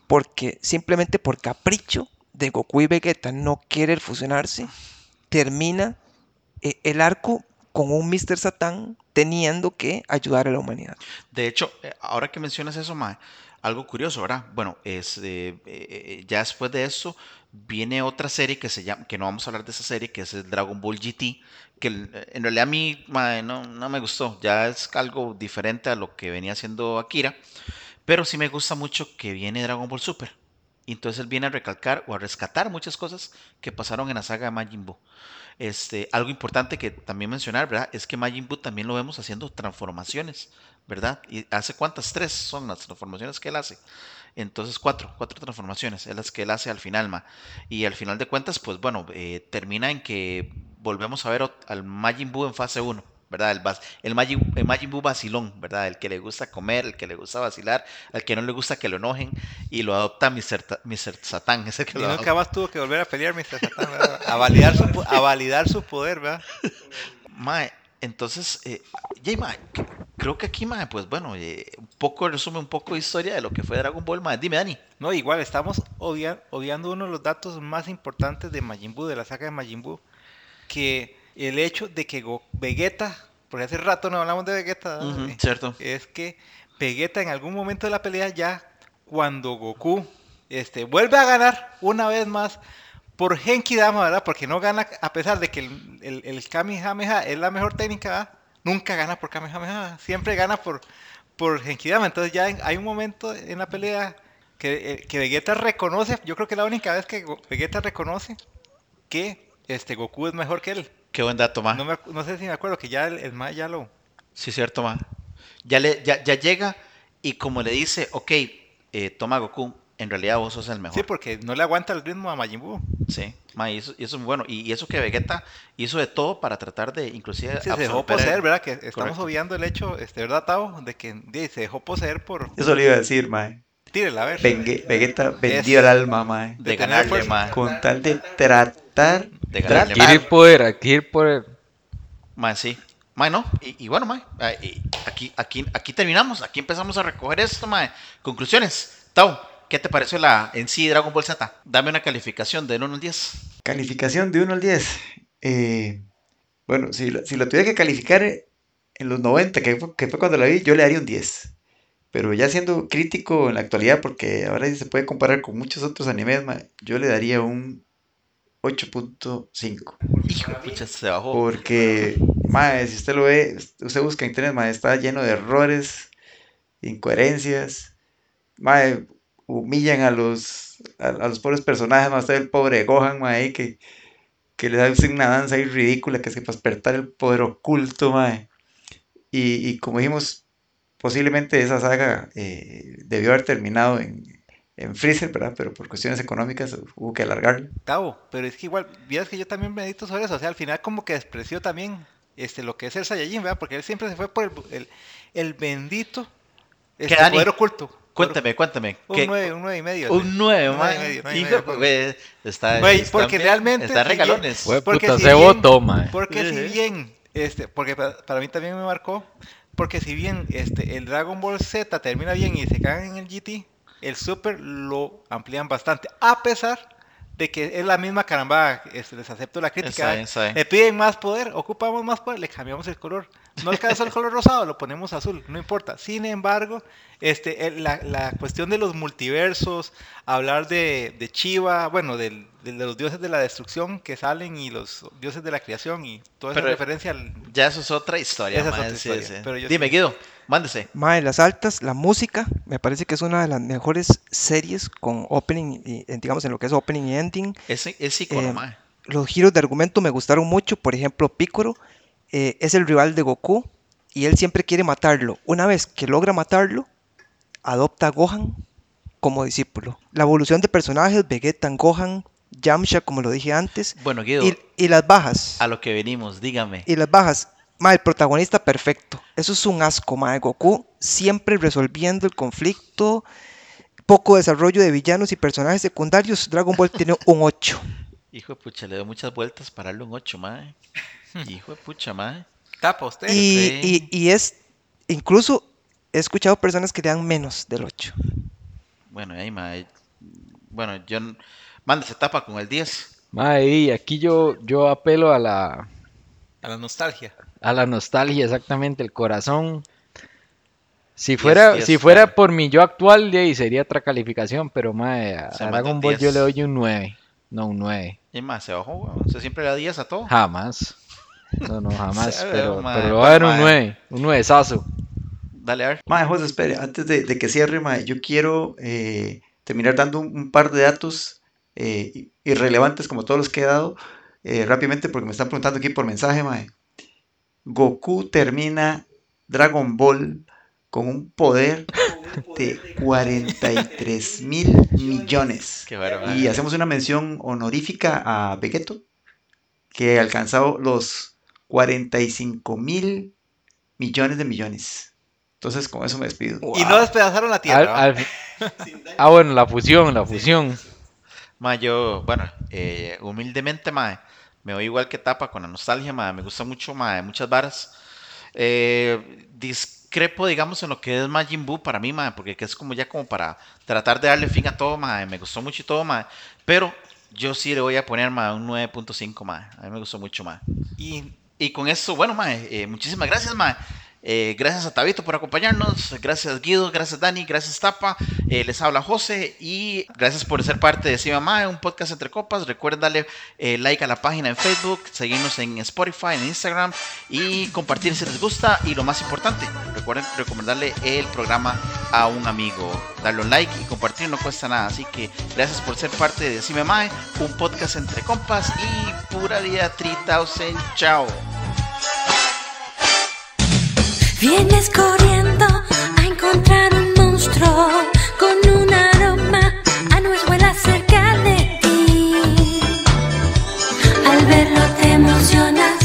E: Porque simplemente por capricho de Goku y Vegeta no querer fusionarse, termina eh, el arco con un Mr. Satan teniendo que ayudar a la humanidad.
A: De hecho, eh, ahora que mencionas eso, mae, algo curioso, ¿verdad? Bueno, es, eh, eh, eh, ya después de eso viene otra serie que se llama, que no vamos a hablar de esa serie, que es el Dragon Ball GT, que en realidad a mí mae, no, no me gustó, ya es algo diferente a lo que venía haciendo Akira, pero sí me gusta mucho que viene Dragon Ball Super. Y entonces él viene a recalcar o a rescatar muchas cosas que pasaron en la saga de Majin Buu. Este, algo importante que también mencionar, ¿verdad? Es que Majin Buu también lo vemos haciendo transformaciones, ¿verdad? ¿Y hace cuántas? Tres son las transformaciones que él hace. Entonces, cuatro, cuatro transformaciones, es las que él hace al final, ma. Y al final de cuentas, pues bueno, eh, termina en que volvemos a ver al Majin Buu en fase 1, ¿verdad? El, el, Majin, el Majin Buu vacilón, ¿verdad? El que le gusta comer, el que le gusta vacilar, al que no le gusta que lo enojen, y lo adopta Mr. Ta- Mr. Satán, ese que
D: Y
A: lo
D: nunca
A: adopta.
D: más tuvo que volver a pelear Mr. Satan, ¿verdad? A validar su, a validar su poder, ¿verdad?
A: Mae, entonces, eh, c- creo que aquí, mae, pues bueno, eh, un poco resume un poco de historia de lo que fue Dragon Ball, mae. Dime, Dani.
D: No, igual estamos obvia- obviando uno de los datos más importantes de Majin Buu, de la saga de Majin Buu, que el hecho de que Go- Vegeta, porque hace rato no hablamos de Vegeta, Eh,
A: cierto.
D: es que Vegeta en algún momento de la pelea ya, cuando Goku este, vuelve a ganar una vez más por Genki Dama, ¿verdad? Porque no gana, a pesar de que el, el, el Kamehameha es la mejor técnica, ¿verdad? Nunca gana por Kamehameha, siempre gana por, por Genki Dama. Entonces ya hay un momento en la pelea que, eh, que Vegeta reconoce, yo creo que es la única vez que Vegeta reconoce que este, Goku es mejor que él.
A: Qué buen dato, ma.
D: No, me no sé si me acuerdo que ya el, el Mae ya lo...
A: Sí, cierto, ma. Ya, le, ya, ya llega y como le dice, ok, eh, toma Goku, en realidad vos sos el mejor.
D: Sí, porque no le aguanta el ritmo a Majin Buu.
A: Sí, ma, y eso, y eso es muy bueno. Y, y eso que Vegeta hizo de todo para tratar de, inclusive,
D: Sí, se dejó poseer,
A: el-
D: ¿verdad? Que estamos
A: Correcto.
D: obviando el hecho, este, ¿verdad, Tavo? De que se dejó poseer por...
B: Eso le iba a decir, mae.
D: Tírela, a ver.
B: Vengue- Vegeta vendió el alma, mae.
A: de ganarle,
D: fuerza.
A: ma.
B: Con tal de tratar
A: De ganarle,
B: tratar-
C: Adquirir poder, adquirir poder.
A: Ma, sí. Ma, no. Y, y bueno, ma, ah, y aquí, aquí, aquí terminamos. Aquí empezamos a recoger esto, ma. Conclusiones. Tau, ¿qué te pareció la en sí Dragon Ball Z? Dame una calificación de 1 al 10.
B: Calificación de 1 al 10. Eh, bueno, si, lo- si lo tuviera que calificar eh, en los 90, que fue, que fue cuando la vi, yo le daría un 10. Pero ya siendo crítico en la actualidad, porque ahora sí se puede comparar con muchos otros animes, ma, yo le daría un 8.5.
A: Hijo pucha, se bajó.
B: Porque, mae, si usted lo ve, usted busca en internet, mae, está lleno de errores, incoherencias. Mae, humillan a los, a, a los pobres personajes, más el pobre Gohan, ahí que, que le hacen una danza ahí ridícula, que es que para despertar el poder oculto, mae. Y, y como dijimos, posiblemente esa saga eh, debió haber terminado en, en Freezer, ¿verdad? Pero por cuestiones económicas hubo que alargarla.
D: Tavo, pero es que igual, vieras que yo también medito sobre eso. O sea, al final como que despreció también este, lo que es el Saiyajin, ¿verdad? Porque él siempre se fue por el, el, el bendito este,
A: Dani?
D: poder oculto.
A: Cuéntame, cuéntame.
D: Un
A: ¿qué-
D: 9, un 9 y medio.
A: Un 9,
D: Un
A: ma.
D: nueve y medio, nueve y
A: Hijo,
D: medio,
A: güey, está,
D: Güey, porque
A: bien,
D: realmente
A: Están
D: si
A: regalones.
D: Porque
C: puta,
D: si
C: se
D: bien-
C: votó.
D: Porque si bien, este, porque pa- para mí también me marcó, porque si bien este, el Dragon Ball Z termina bien y se cagan en el GT, el Super lo amplían bastante, a pesar de que es la misma caramba, este, les acepto la crítica. Le piden más poder, ocupamos más poder, le cambiamos el color. No alcanza el color rosado, lo ponemos azul, no importa. Sin embargo, este, la, la cuestión de los multiversos, hablar de, de Chiva, bueno, del- de, los dioses de la destrucción que salen y los dioses de la creación y toda esa
A: Pero-
D: referencia al...
A: Ya eso es otra historia,
D: Esa es otra
A: sí,
D: historia,
A: sí.
D: pero yo
A: Dime, Guido, mándese.
E: Mae, las altas, la música, me parece que es una de las mejores series con opening, y, eh, digamos en lo que es opening y ending.
A: Es, es icono,
E: Eh. Los giros de argumento me gustaron mucho, por ejemplo, Piccolo eh, es el rival de Goku y él siempre quiere matarlo. Una vez que logra matarlo, adopta a Gohan como discípulo. La evolución de personajes, Vegeta Gohan, Yamcha, como lo dije antes,
A: Bueno, Guido,
E: y, y las bajas.
A: a lo que venimos, dígame.
E: Y las bajas. Ma, el protagonista perfecto. Eso es un asco, ma. Goku siempre resolviendo el conflicto. Poco desarrollo de villanos y personajes secundarios. Dragon Ball tiene un 8.
A: Hijo de pucha, le doy muchas vueltas para darle un 8, ma. Hijo de pucha, ma.
D: Tapa usted.
E: Y,
A: sí.
E: y- y es. Incluso he escuchado personas que le dan menos del 8.
A: Bueno, ahí, ma. eh, Bueno, yo... Mándese tapa con el 10.
C: Mae, y aquí yo, yo apelo a la,
D: A la nostalgia.
C: A la nostalgia, exactamente, el corazón. Si fuera,
A: diez,
C: si fuera por mi yo actual, de ahí sería otra calificación, pero mae, a,
A: Se
C: Dragon
A: un
C: Ball yo
A: 10.
C: le doy un 9, no un 9,
A: Y más, se bajó, weón. Usted siempre le da 10 a todo.
C: jamás. No, no, jamás, pero, voy a dar
A: pero,
C: un
A: mae.
C: 9, un 9 sazo.
A: Dale, a ver.
B: Mae, José, espere, antes de, de que cierre, mae, yo quiero eh, terminar dando un, un par de datos eh, irrelevantes como todos los que he dado eh, rápidamente porque me están preguntando aquí por mensaje, mae. Goku termina Dragon Ball con un poder de 43 mil millones.
A: Qué.
B: Y hacemos una mención honorífica a Vegeto, que ha alcanzado los 45 mil millones de millones. Entonces, con eso me despido.
D: Y no despedazaron la tierra.
C: Al-
D: ¿va?
C: al- ah, bueno, la fusión, la fusión.
A: Ma, yo, bueno, eh, humildemente, ma, me voy igual que tapa con la nostalgia, ma, me gusta mucho, ma, muchas varas. Eh, discrepo, digamos, en lo que es Majin Buu para mí, ma, porque que es como ya como para tratar de darle fin a todo, ma, me gustó mucho y todo, ma, pero yo sí le voy a poner más un 9.5 más. A mí me gustó mucho más.
D: Y
A: Y con eso, bueno, mae, eh, muchísimas gracias, mae. Eh, gracias a Tabito por acompañarnos, gracias Guido, gracias Dani, gracias Tapa, eh, les habla José y gracias por ser parte de Cima Mae, un podcast entre copas. Recuerden darle eh, like a la página en Facebook, seguirnos en Spotify, en Instagram y compartir si les gusta. Y lo más importante, recuerden recomendarle el programa a un amigo. Darle un like y compartir no cuesta nada. Así que gracias por ser parte de Cime Mae, un podcast entre compas y pura vida 3000. Chao.
F: Vienes corriendo a encontrar un monstruo con un aroma a nuez vuela cerca de ti. Al verlo te emocionas.